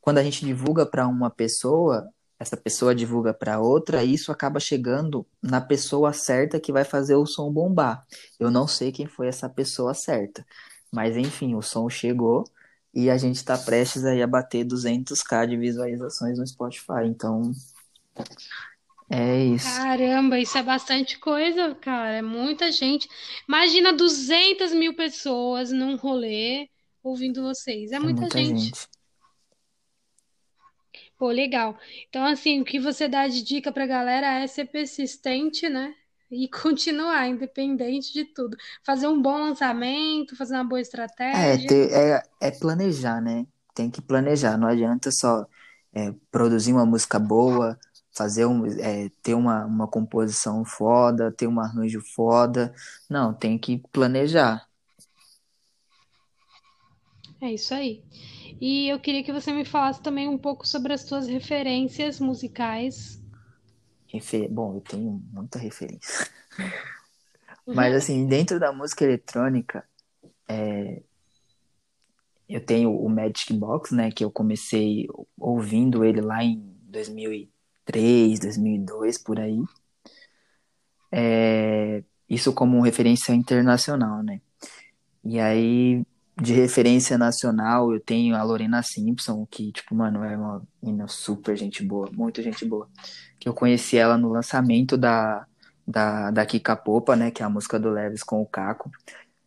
quando a gente divulga para uma pessoa, essa pessoa divulga para outra, e isso acaba chegando na pessoa certa que vai fazer o som bombar. Eu não sei quem foi essa pessoa certa, mas enfim, o som chegou e a gente está prestes aí a bater 200k de visualizações no Spotify. Então, é isso. Caramba, isso é bastante coisa, cara. É muita gente. Imagina 200 mil pessoas num rolê ouvindo vocês. É É muita muita gente. gente. Pô, legal. Então, assim, o que você dá de dica pra galera é ser persistente, né? E [laughs] continuar, independente de tudo. Fazer um bom lançamento, fazer uma boa É, estratégia. ter, é, é planejar, né? Tem que planejar. Não adianta só é, produzir uma música boa, fazer um, é, ter uma, uma composição foda, ter um arranjo foda. Não, tem que planejar. É isso aí. E eu queria que você me falasse também um pouco sobre as suas referências musicais. Refer... Bom, eu tenho muita referência. Mas assim, dentro da música eletrônica, é, eu tenho o Magic Box, né? Que eu comecei ouvindo ele lá em 2003, 2002, por aí. É, isso como referência internacional, né? E aí, de referência nacional, eu tenho a Lorena Simpson, que, tipo, mano, é uma menina super gente boa, muito gente boa. Que eu conheci ela no lançamento da, da, da Kika Popa, né? Que é a música do Leves com o Caco.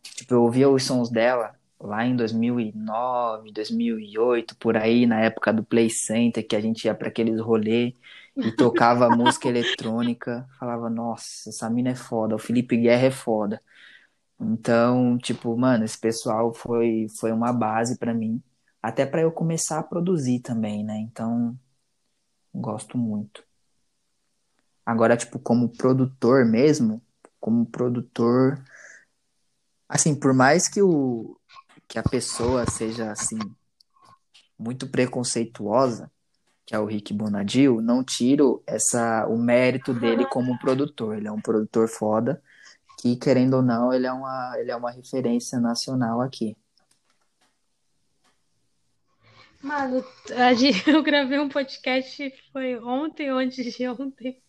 Tipo, eu ouvia os sons dela lá em 2009, 2008, por aí, na época do Play Center, que a gente ia para aqueles rolê e tocava música eletrônica. Falava, nossa, essa mina é foda, o Felipe Guerra é foda. Então, tipo, mano, esse pessoal foi, foi uma base pra mim, até pra eu começar a produzir também, né? Então, gosto muito. Agora, tipo, como produtor mesmo, como produtor, assim, por mais que o que a pessoa seja assim muito preconceituosa, que é o Rick Bonadil, não tiro essa o mérito dele como produtor. Ele é um produtor foda que, querendo ou não, ele é uma, ele é uma referência nacional aqui. Mano, a gente- [laughs] eu gravei um podcast, foi ontem, antes de ontem.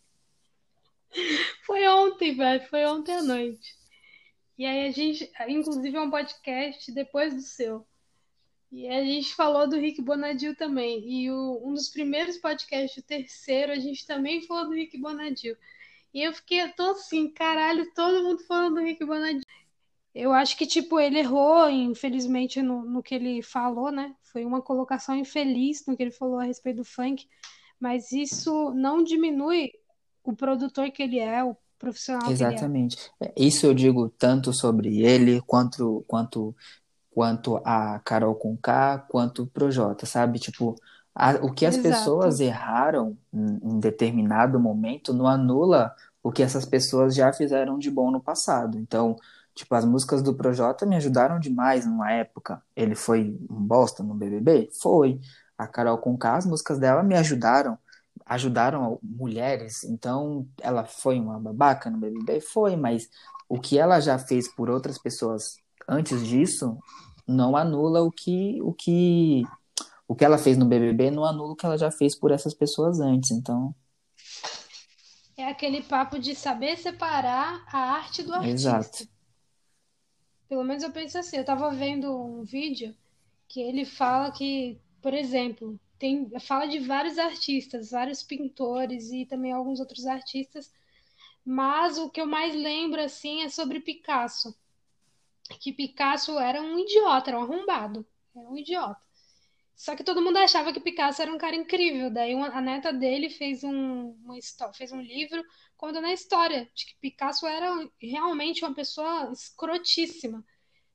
Foi ontem, velho, foi ontem à noite. E aí a gente, inclusive, é um podcast depois do seu. E a gente falou do Rick Bonadil também. E o, um dos primeiros podcasts, o terceiro, a gente também falou do Rick Bonadil. E eu fiquei, eu assim, caralho, todo mundo falando do Rick Bonadio. Eu acho que, tipo, ele errou, infelizmente, no, no que ele falou, né? Foi uma colocação infeliz no que ele falou a respeito do funk, mas isso não diminui o produtor que ele é, o profissional é. Exatamente. Isso eu digo tanto sobre ele quanto quanto quanto a Carol Conká, quanto o Projota, sabe? Tipo, a- o que as Exato. pessoas erraram em, em determinado momento não anula o que essas pessoas já fizeram de bom no passado. Então, tipo, as músicas do Projota me ajudaram demais numa época. Ele foi um bosta no BBB? Foi. A Carol Conká, as músicas dela me ajudaram. Ajudaram mulheres. Então, ela foi uma babaca no BBB? Foi, mas o que ela já fez por outras pessoas antes disso não anula o que, o que o que ela fez no BBB não anula o que ela já fez por essas pessoas antes. Então, É aquele papo de saber separar a arte do artista. exato. Pelo menos eu penso assim. Eu tava vendo um vídeo que ele fala que, por exemplo, tem, fala de vários artistas, vários pintores e também alguns outros artistas, mas o que eu mais lembro assim é sobre Picasso, que Picasso era um idiota, era um arrombado, era um idiota. Só que todo mundo achava que Picasso era um cara incrível. Daí a neta dele fez um, uma histó- fez um livro contando a história de que Picasso era realmente uma pessoa escrotíssima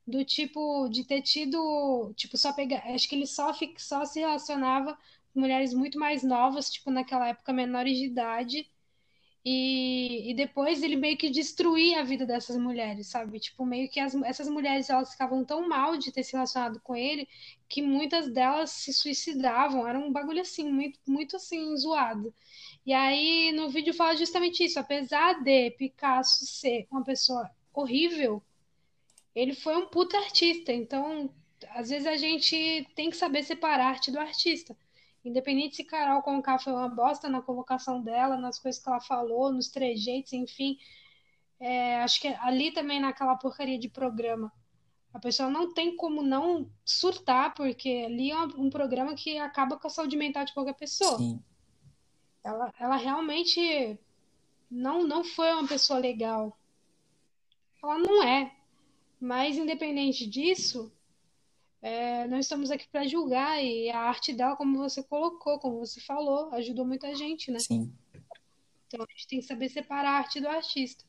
do tipo de ter tido, tipo, só pegar, acho que ele só, só se relacionava com mulheres muito mais novas, tipo, naquela época menores de idade, e, e depois ele meio que destruía a vida dessas mulheres, sabe? Tipo, meio que as, essas mulheres, elas ficavam tão mal de ter se relacionado com ele, que muitas delas se suicidavam, era um bagulho assim, muito, muito assim, zoado. E aí, no vídeo fala justamente isso, apesar de Picasso ser uma pessoa horrível, ele foi um puta artista, então às vezes a gente tem que saber separar a arte do artista. Independente se Carol Conká foi uma bosta na colocação dela, nas coisas que ela falou, nos trejeitos, enfim. É, acho que ali também naquela porcaria de programa. A pessoa não tem como não surtar, porque ali é um, programa que acaba com a saúde mental de qualquer pessoa. Sim. Ela, ela realmente não, não foi uma pessoa legal. Ela não é. Mas, independente disso, é, nós estamos aqui para julgar e a arte dela, como você colocou, como você falou, ajudou muita gente, né? Sim. Então a gente tem que saber separar a arte do artista.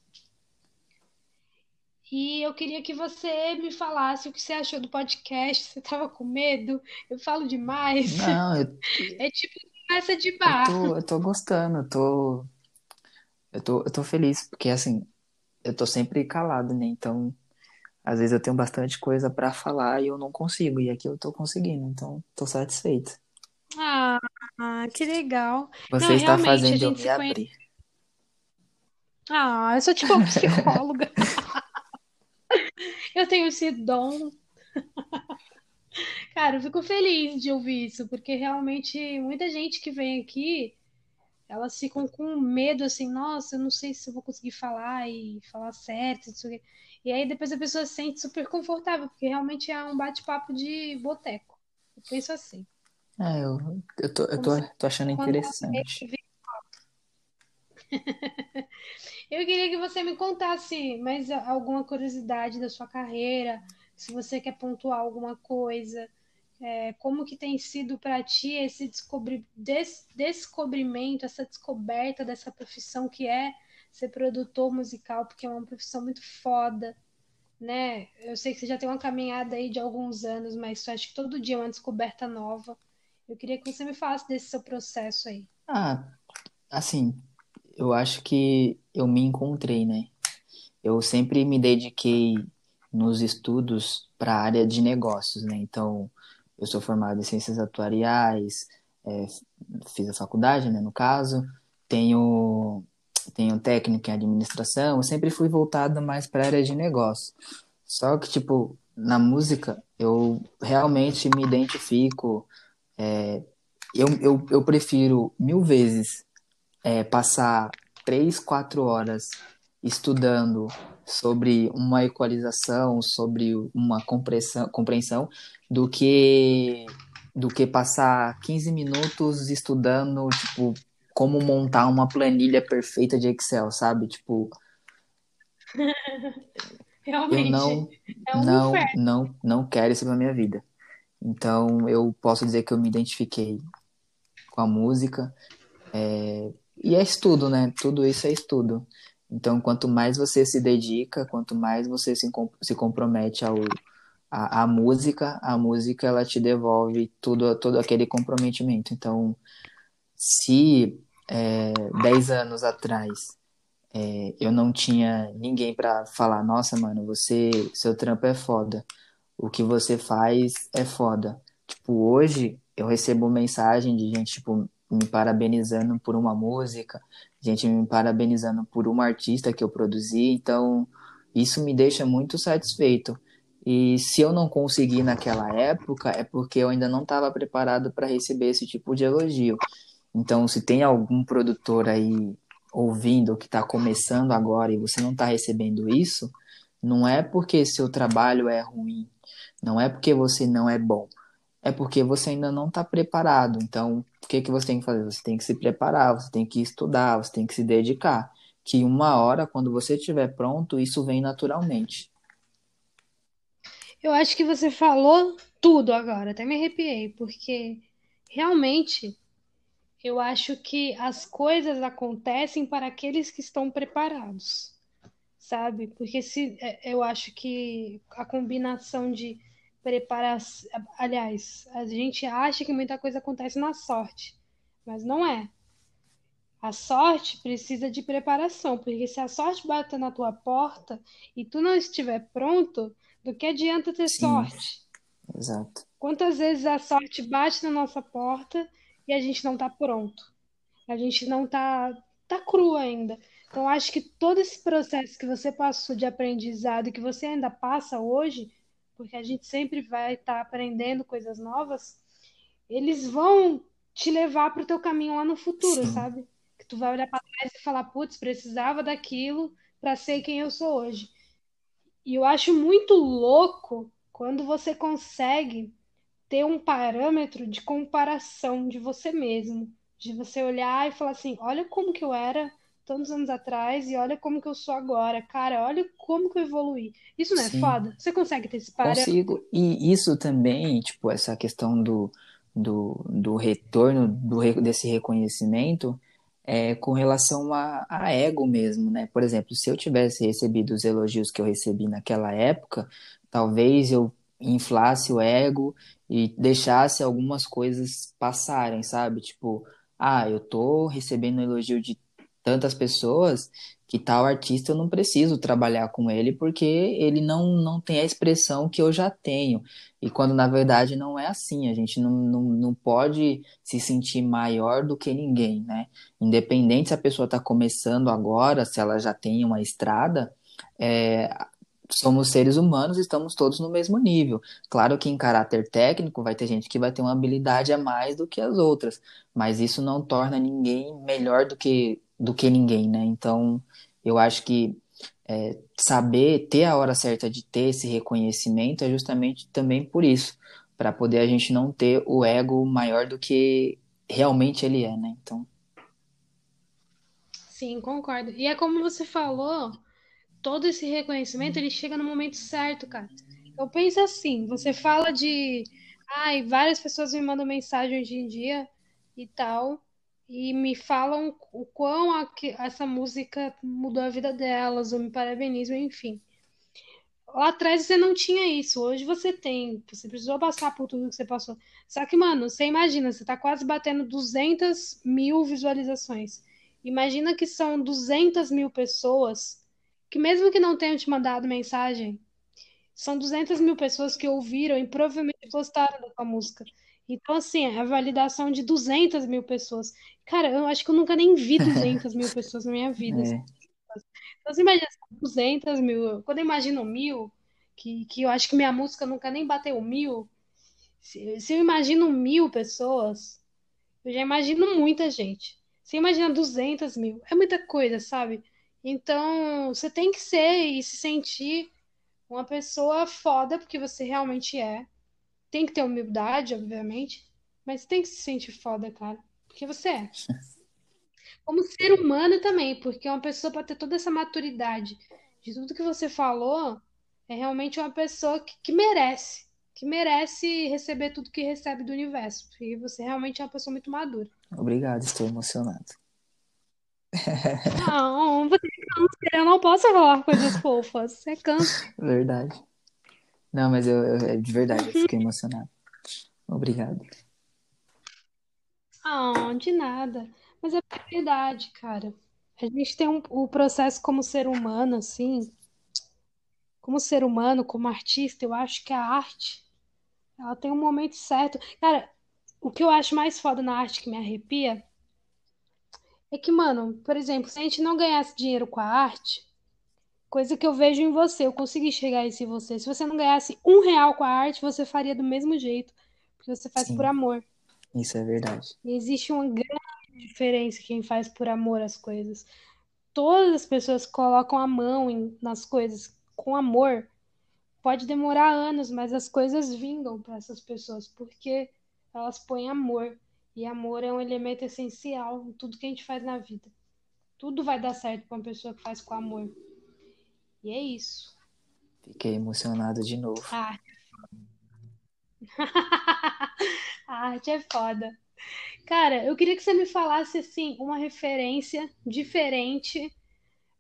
E eu queria que você me falasse o que você achou do podcast. Você estava com medo? Eu falo demais. Não, eu, [laughs] É tipo conversa de eu bar. tô, eu tô gostando, eu tô, eu tô, eu tô feliz, porque assim, eu tô sempre calado, né? Então, às vezes eu tenho bastante coisa pra falar e eu não consigo, e aqui eu tô conseguindo, então tô satisfeito. Ah, que legal. Você Não, está fazendo eu gente me conhece. abrir. Ah, eu sou tipo uma psicóloga. [laughs] Eu tenho esse dom. [laughs] Cara, eu fico feliz de ouvir isso, porque realmente muita gente que vem aqui, elas ficam com medo assim, nossa, eu não sei se eu vou conseguir falar e falar certo, não sei o quê. E aí depois a pessoa se sente super confortável, porque realmente é um bate-papo de boteco. Eu penso assim. É, eu, eu tô, eu tô, tô achando interessante. [laughs] Eu queria que você me contasse mais alguma curiosidade da sua carreira, se você quer pontuar alguma coisa, é, como que tem sido para ti esse descobri des- descobrimento, essa descoberta dessa profissão que é ser produtor musical, porque é uma profissão muito foda, né? Eu sei que você já tem uma caminhada aí de alguns anos, mas eu acho que todo dia é uma descoberta nova. Eu queria que você me falasse desse seu processo aí. Ah, assim, eu acho que eu me encontrei, né? Eu sempre me dediquei nos estudos para a área de negócios, né? Então, eu sou formado em ciências atuariais, é, fiz a faculdade, né, no caso, tenho, tenho técnico em administração, eu sempre fui voltado mais para a área de negócio. Só que, tipo, na música, eu realmente me identifico, é, eu, eu, eu prefiro mil vezes é, passar três, quatro horas estudando sobre uma equalização, sobre uma compreensão, compreensão, do que do que passar 15 minutos estudando, tipo, como montar uma planilha perfeita de Excel, sabe? Tipo, [laughs] Realmente. Eu não, é um não, inferno. não, não quero isso na minha vida. Então, eu posso dizer que eu me identifiquei com a música. É... E é estudo, né? Tudo isso é estudo. Então, quanto mais você se dedica, quanto mais você se, se compromete ao, a, a música, a música ela te devolve tudo, todo aquele comprometimento. Então, se é, 10 anos atrás é, eu não tinha ninguém para falar, nossa, mano, você, seu trampo é foda, o que você faz é foda. Tipo, hoje eu recebo mensagem de gente, tipo, me parabenizando por uma música, gente me parabenizando por uma artista que eu produzi, então isso me deixa muito satisfeito. E se eu não consegui naquela época, é porque eu ainda não estava preparado para receber esse tipo de elogio. Então, se tem algum produtor aí ouvindo que está começando agora e você não está recebendo isso, não é porque seu trabalho é ruim, não é porque você não é bom, é porque você ainda não está preparado. Então, o que, que você tem que fazer? Você tem que se preparar, você tem que estudar, você tem que se dedicar. Que uma hora, quando você estiver pronto, isso vem naturalmente. Eu acho que você falou tudo agora, até me arrepiei, porque realmente eu acho que as coisas acontecem para aqueles que estão preparados, sabe? Porque se é, eu acho que a combinação de preparação, aliás, a gente acha que muita coisa acontece na sorte, mas não é. A sorte precisa de preparação, porque se a sorte bater na tua porta e tu não estiver pronto, do que adianta ter Sim, sorte? exato. Quantas vezes a sorte bate na nossa porta e a gente não está pronto? A gente não está tá cru ainda. Então, acho que todo esse processo que você passou de aprendizado e que você ainda passa hoje, porque a gente sempre vai estar tá aprendendo coisas novas, eles vão te levar para o teu caminho lá no futuro, Sim. sabe? Que tu vai olhar para trás e falar, putz, precisava daquilo para ser quem eu sou hoje. E eu acho muito louco quando você consegue ter um parâmetro de comparação de você mesmo, de você olhar e falar assim, olha como que eu era tantos anos atrás e olha como que eu sou agora, cara, olha como que eu evoluí. Isso não é Sim, foda? Você consegue ter esse parâmetro? consigo. E isso também, tipo, essa questão do, do, do retorno do, desse reconhecimento é com relação a, a ego mesmo, né? Por exemplo, se eu tivesse recebido os elogios que eu recebi naquela época, talvez eu inflasse o ego e deixasse algumas coisas passarem, sabe? Tipo, ah, eu tô recebendo elogio de tantas pessoas que tal artista eu não preciso trabalhar com ele porque ele não, não tem a expressão que eu já tenho. E quando na verdade não é assim, a gente não, não, não pode se sentir maior do que ninguém, né? Independente se a pessoa está começando agora, se ela já tem uma estrada, é, somos seres humanos, estamos todos no mesmo nível. Claro que em caráter técnico vai ter gente que vai ter uma habilidade a mais do que as outras, mas isso não torna ninguém melhor do que, do que ninguém, né? Então, eu acho que é, saber ter a hora certa de ter esse reconhecimento é justamente também por isso, para poder a gente não ter o ego maior do que realmente ele é, né? Então, Sim, concordo. E é como você falou, todo esse reconhecimento ele chega no momento certo, cara. Eu penso assim, você fala de, ai, várias pessoas me mandam mensagem hoje em dia e tal, e me falam o quão a- essa música mudou a vida delas, ou me parabenizam, enfim. Lá atrás você não tinha isso, hoje você tem, você precisou passar por tudo que você passou. Só que, mano, você imagina, você tá quase batendo 200 mil visualizações. Imagina que são 200 mil pessoas que, mesmo que não tenham te mandado mensagem, são 200 mil pessoas que ouviram e provavelmente gostaram da tua música. Então, assim, é a validação de 200 mil pessoas. Cara, eu acho que eu nunca nem vi [laughs] 200 mil pessoas na minha vida. é, Então, você imagina, 200 mil. Quando eu imagino mil, que, que eu acho que minha música nunca nem bateu mil, se, se eu imagino mil pessoas, eu já imagino muita gente. Você imagina 200 mil, é muita coisa, sabe? Então, você tem que ser e se sentir uma pessoa foda, porque você realmente é. Tem que ter humildade, obviamente, mas tem que se sentir foda, cara, porque você é. [laughs] como ser humano também, porque uma pessoa para ter toda essa maturidade de tudo que você falou, é realmente uma pessoa que, que merece, que merece receber tudo que recebe do universo. E você realmente é uma pessoa muito madura. Obrigado, estou emocionado. Não, você é câncer, eu não posso falar coisas fofas. Você é câncer. Verdade. Não, mas eu, eu de verdade, eu fiquei emocionado. Obrigado. Ah, de nada. Mas é verdade, cara. A gente tem um, o processo como ser humano, assim, como ser humano, como artista, eu acho que a arte, ela tem um momento certo. Cara, o que eu acho mais foda na arte que me arrepia é que, mano, por exemplo, se a gente não ganhasse dinheiro com a arte, coisa que eu vejo em você, eu consegui chegar isso em você. Se você não ganhasse um real com a arte, você faria do mesmo jeito, porque você faz por Sim, amor. isso é verdade. E existe uma grande diferença quem faz por amor as coisas. Todas as pessoas colocam a mão em- nas coisas com amor, pode demorar anos, mas as coisas vingam para essas pessoas, porque elas põem amor. E amor é um elemento essencial em tudo que a gente faz na vida. Tudo vai dar certo para uma pessoa que faz com amor. E é isso. Fiquei emocionado de novo. A arte. [laughs] A arte é foda. Cara, eu queria que você me falasse assim uma referência diferente,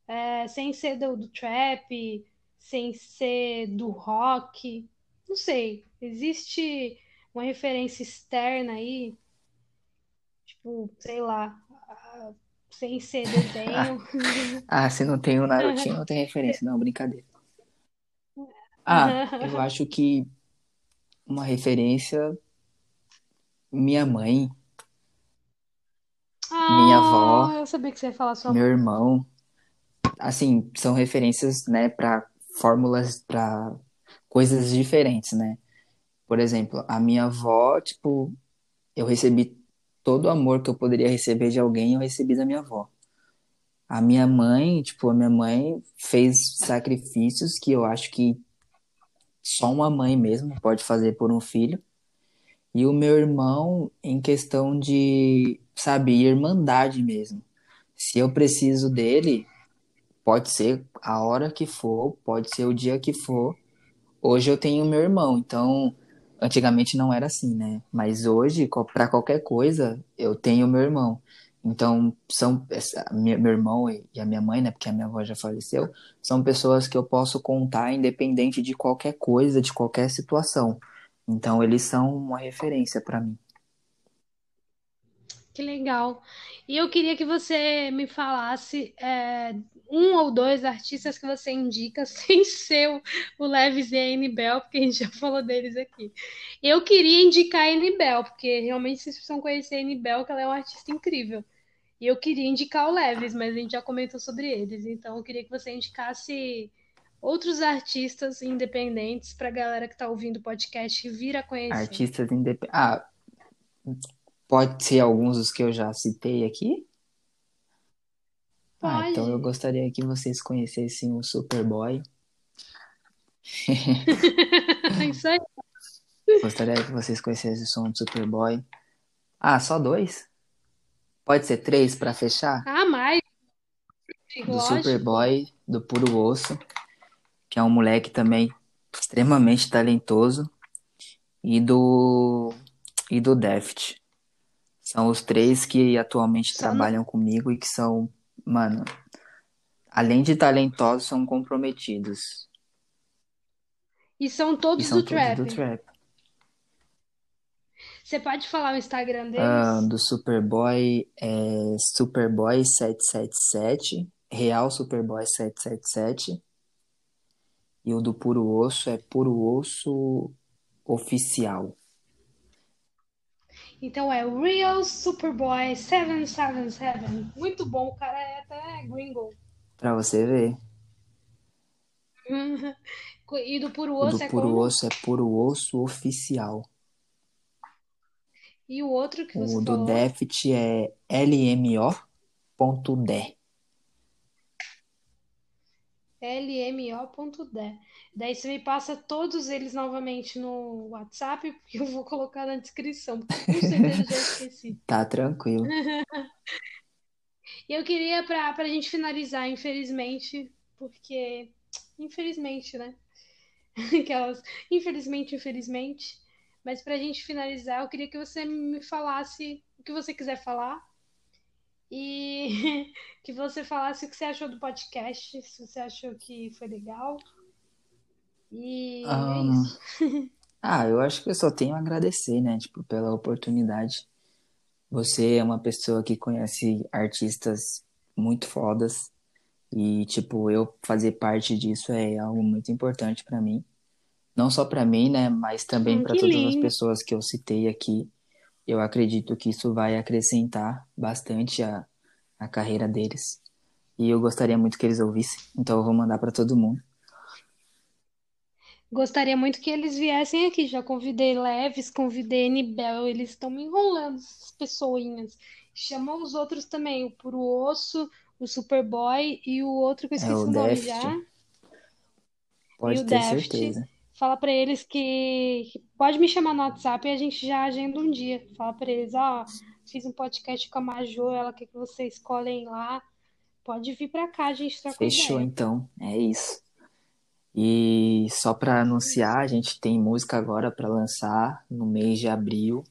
é, sem ser do, do trap, sem ser do rock. Não sei. Existe uma referência externa aí, tipo, sei lá, ah, sem ser desenho. [laughs] Ah, se não tem o Narutinho, não tem referência. Não, brincadeira. Ah, eu [laughs] acho que uma referência, minha mãe, minha avó, Ah, eu sabia que você ia falar sua meu mãe. irmão, assim, são referências, né, para fórmulas, para coisas diferentes, né? Por exemplo, a minha avó, tipo, eu recebi todo o amor que eu poderia receber de alguém, eu recebi da minha avó. A minha mãe, tipo, a minha mãe fez sacrifícios que eu acho que só uma mãe mesmo pode fazer por um filho. E o meu irmão, em questão de, sabe, irmandade mesmo. Se eu preciso dele, pode ser a hora que for, pode ser o dia que for. Hoje eu tenho meu irmão, então antigamente não era assim, né? Mas hoje, para qualquer coisa, eu tenho meu irmão. Então, são essa- meu irmão e e a minha mãe, né? Porque a minha avó já faleceu, são pessoas que eu posso contar independente de qualquer coisa, de qualquer situação. Então, eles são uma referência para mim. Que legal. E eu queria que você me falasse é, um ou dois artistas que você indica, [laughs] sem ser o, Levis e a Bell, porque a gente já falou deles aqui. Eu queria indicar a Bell, porque realmente vocês precisam conhecer a Bell, que ela é uma artista incrível. E eu queria indicar o Levis, mas a gente já comentou sobre eles. Então eu queria que você indicasse outros artistas independentes para a galera que está ouvindo o podcast vir a conhecer. Artistas independentes. Ah, pode ser alguns dos que eu já citei aqui? Ah, então eu Pode. gostaria que vocês conhecessem o Superboy. [laughs] Isso aí. [laughs] Gostaria que vocês conhecessem o som do Superboy. Ah, só dois? Pode ser três para fechar? Ah, mais, Do lógico. Superboy, do Puro Osso, que é um moleque também extremamente talentoso, e do e do Deft. São os três que atualmente Só trabalham comigo e que são, mano, além de talentosos, são comprometidos. E são E todos são do todos do trap. trap. Você pode falar o Instagram Ah, deles? do Superboy é Superboy777, Real Superboy 777. E o do Puro Osso é Puro Osso Oficial. Então é Real Superboy 777. Muito bom, o cara é até gringo. Pra você ver. [laughs] E do Puro O Osso do é Puro como? Osso é Puro Osso Oficial. E o outro que você O do falou? Deft é LMO.D. LMO.D. Daí você me passa todos eles novamente no WhatsApp, [laughs] porque eu vou colocar na descrição, porque com certeza já esqueci. [laughs] Tá tranquilo. E eu queria, pra, pra gente finalizar, infelizmente, porque. Infelizmente, né? [laughs] Aquelas. Infelizmente, infelizmente. Mas pra gente finalizar, eu queria que você me falasse o que você quiser falar. E [laughs] que você falasse o que você achou do podcast, se você achou que foi legal. E é Ahn, isso. [laughs] Ah, eu acho que eu só tenho a agradecer, né? Tipo, pela oportunidade. Você é uma pessoa que conhece artistas muito fodas e, tipo, eu fazer parte disso é algo muito importante pra mim. Não só pra mim, né? Mas também pra que todas as pessoas que eu citei aqui. Eu acredito que isso vai acrescentar bastante a, a carreira deles. E eu gostaria muito que eles ouvissem. Então eu vou mandar pra todo mundo. Gostaria muito que eles viessem aqui. Já convidei Leves, convidei Nibel. Eles estão me enrolando, essas pessoinhas. Chamou os outros também, o Puro Osso, o Superboy e o outro que eu É o esqueci o nome já. Deft, E pode o ter certeza. Fala pra eles que, que pode me chamar no WhatsApp e a gente já agenda um dia. Fala pra eles, ó, fiz um podcast com a Majô, ela quer que vocês escolhem lá. Pode vir pra cá, a gente troca Fechou, ideia. então. É isso. E só para anunciar, a gente tem música agora para lançar no mês de abril,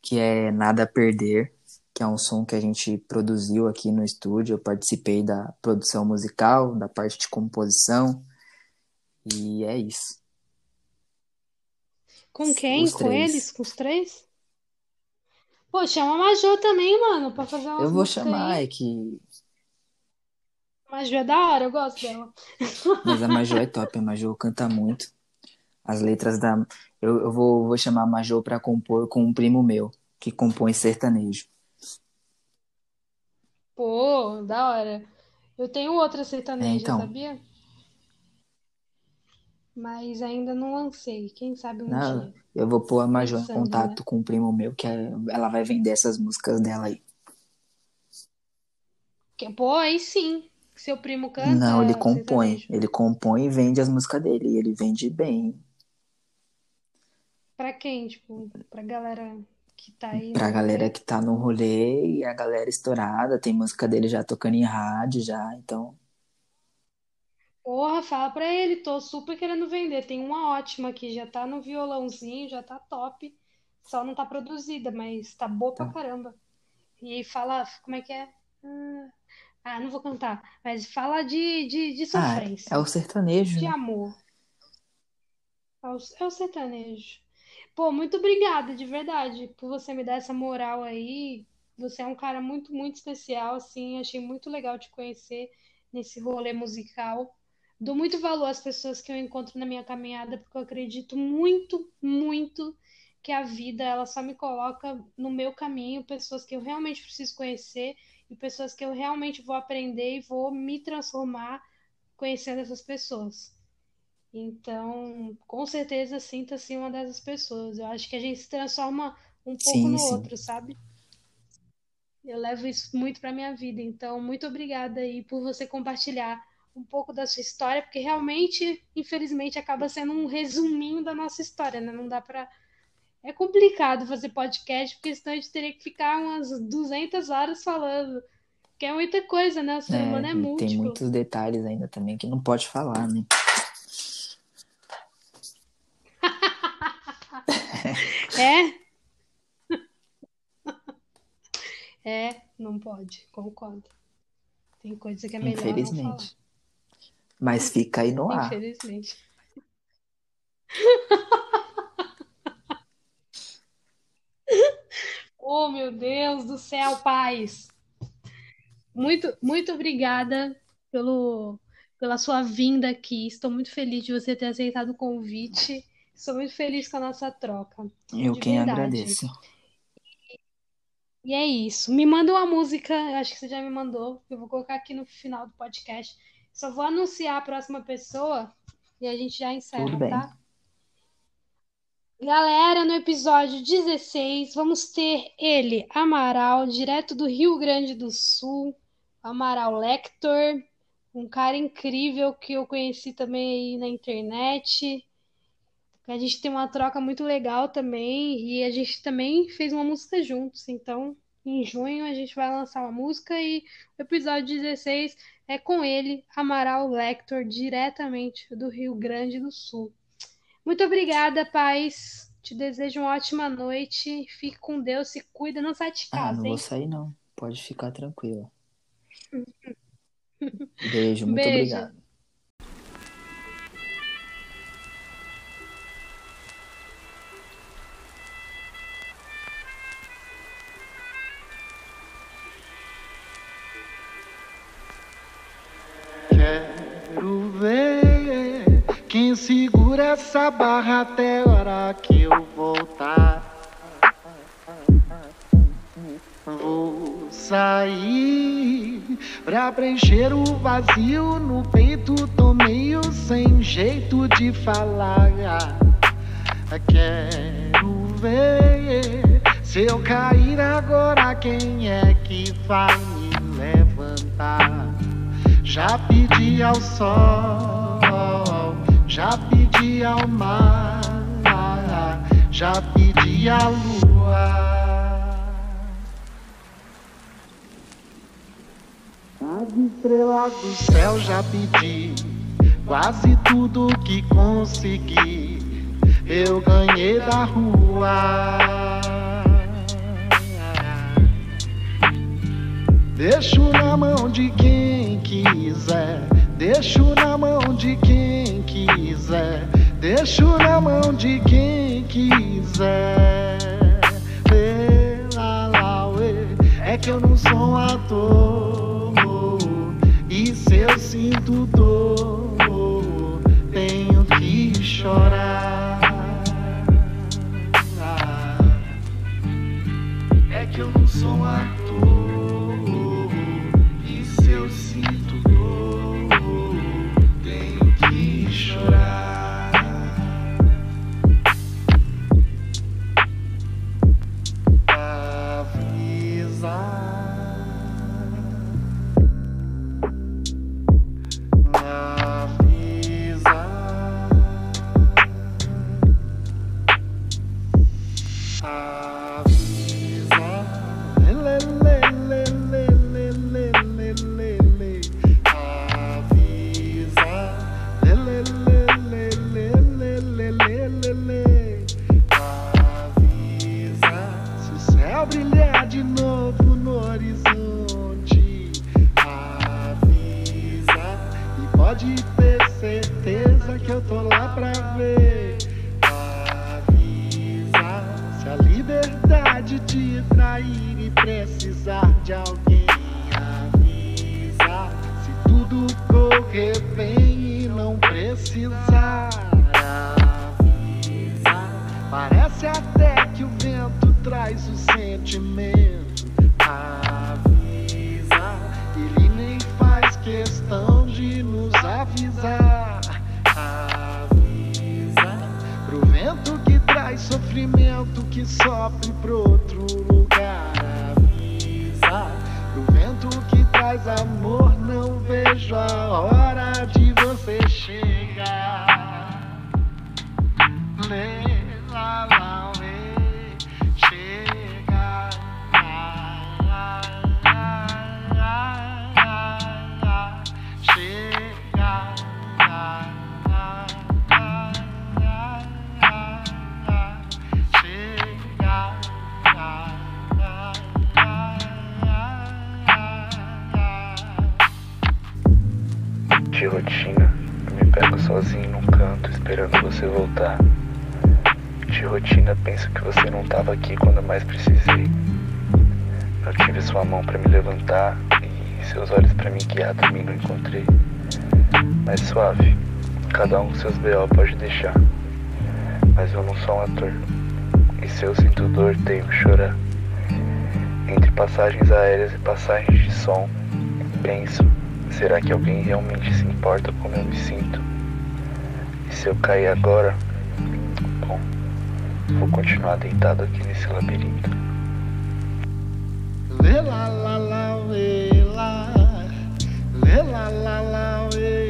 que é Nada a Perder, que é um som que a gente produziu aqui no estúdio. Eu participei da produção musical, da parte de composição, e é isso. Com quem? Os Com três. eles? Com os três? Pô, chama a Majô também, mano, pra fazer umas Eu vou chamar, aí. é que. A Majô é da hora, eu gosto dela. Mas a Majô é top, a Majô canta muito. As letras da. Eu, eu vou, vou chamar a Majô pra compor com um primo meu, que compõe sertanejo. Pô, da hora. Eu tenho outra É, sertaneja, então. sabia? Mas ainda não lancei. Quem sabe um Não, dia. eu vou pôr a Majô em né? contato com um primo meu, que é- ela vai vender essas músicas dela aí. Que- Pô, aí sim. Seu primo Não, ele canta compõe. Ele compõe e vende as músicas dele. E ele vende bem. Pra quem? Tipo, pra galera que tá aí Pra no galera rolê? que tá no rolê e a galera estourada, tem música dele já tocando em rádio já, então. Porra, fala pra ele, tô super querendo vender. Tem uma ótima aqui, já tá no violãozinho, já tá top. Só não tá produzida, mas tá boa pra Tá. caramba. E fala, como é que é? Ah, ah, não vou cantar, mas fala de, de, de Ah, é sofrência, o sertanejo, de né? amor. É o, é o sertanejo. Pô, muito obrigada, de verdade, por você me dar essa moral aí. Você é um cara muito, muito especial, assim. Achei muito legal te conhecer nesse rolê musical. Dou muito valor às pessoas que eu encontro na minha caminhada, porque eu acredito muito, muito que a vida ela só me coloca no meu caminho, pessoas que eu realmente preciso conhecer e pessoas que eu realmente vou aprender e vou me transformar conhecendo essas pessoas. Então, com certeza sinta-se uma dessas pessoas. Eu acho que a gente se transforma um pouco Sim, no sim. outro, sabe? Eu levo isso muito para minha vida. Então, muito obrigada aí por você compartilhar um pouco da sua história, porque realmente, infelizmente, acaba sendo um resuminho da nossa história, né? Não dá para. É complicado fazer podcast, porque senão a gente teria que ficar umas 200 horas falando. Que é muita coisa, né? O ser É, humano é e tem múltiplo. muitos detalhes ainda também que não pode falar, né? [laughs] É? [laughs] É, não pode, concordo. Tem coisa que é melhor não falar. Mas fica aí no ar. Infelizmente. [laughs] Oh, meu Deus do céu, paz. Muito, muito obrigada pelo, pela sua vinda aqui. Estou muito feliz de você ter aceitado o convite. Estou muito feliz com a nossa troca, Eu quem verdade. agradeço. E é isso. Me manda uma música, eu acho que você já me mandou. Eu vou colocar aqui no final do podcast. Só vou anunciar a próxima pessoa e a gente já Tudo encerra, bem. tá? Galera, no episódio 16, vamos ter ele, Amaral, direto do Rio Grande do Sul. Amaral Lector, um cara incrível que eu conheci também aí na internet. A gente tem uma troca muito legal também e a gente também fez uma música juntos, então Em junho a gente vai lançar uma música e o episódio 16 é com ele, Amaral Lector, diretamente do Rio Grande do Sul. Muito obrigada, paz. Te desejo uma ótima noite. Fique com Deus, se cuida, não sai de casa. Ah, não hein? vou sair não. Pode ficar tranquila. [laughs] Beijo, muito Beijo. obrigado. Segura essa barra até a hora que eu voltar. Vou sair pra preencher o vazio no peito. Tô meio sem jeito de falar. Quero ver se eu cair agora. Quem é que vai me levantar? Já pedi ao sol, já pedi ao mar, já pedi à lua. As estrelas do céu já pedi, quase tudo que consegui, eu ganhei da rua. Deixo na mão de quem quiser, deixo na mão de quem quiser, deixo na mão de quem quiser. É que eu não sou um ator, e se eu sinto dor, tenho que chorar. Te trair e precisar de alguém Avisa. Se tudo correr bem e não precisar Avisa. Parece até que o vento traz o sentimento Avisa. Ele nem faz questão de nos avisar Avisa. Pro vento que traz sofrimento que sofre pro outro lugar. Avisa Pro vento que traz amor não vejo a hora de você chegar. Lê, lá, lá, sozinho num canto esperando você voltar. De rotina, penso que você não tava aqui quando mais precisei. Não tive sua mão pra me levantar e seus olhos pra me guiar também não encontrei. Mas suave, cada um com seus B.O. pode deixar. Mas eu não sou um ator. E se eu sinto dor, tenho que chorar. Entre passagens aéreas e passagens de som, penso, será que alguém realmente se importa como eu me sinto? Se eu cair agora, bom, vou continuar deitado aqui nesse labirinto. Lê lá lá lá uê, lá Lê lá lá lá uê,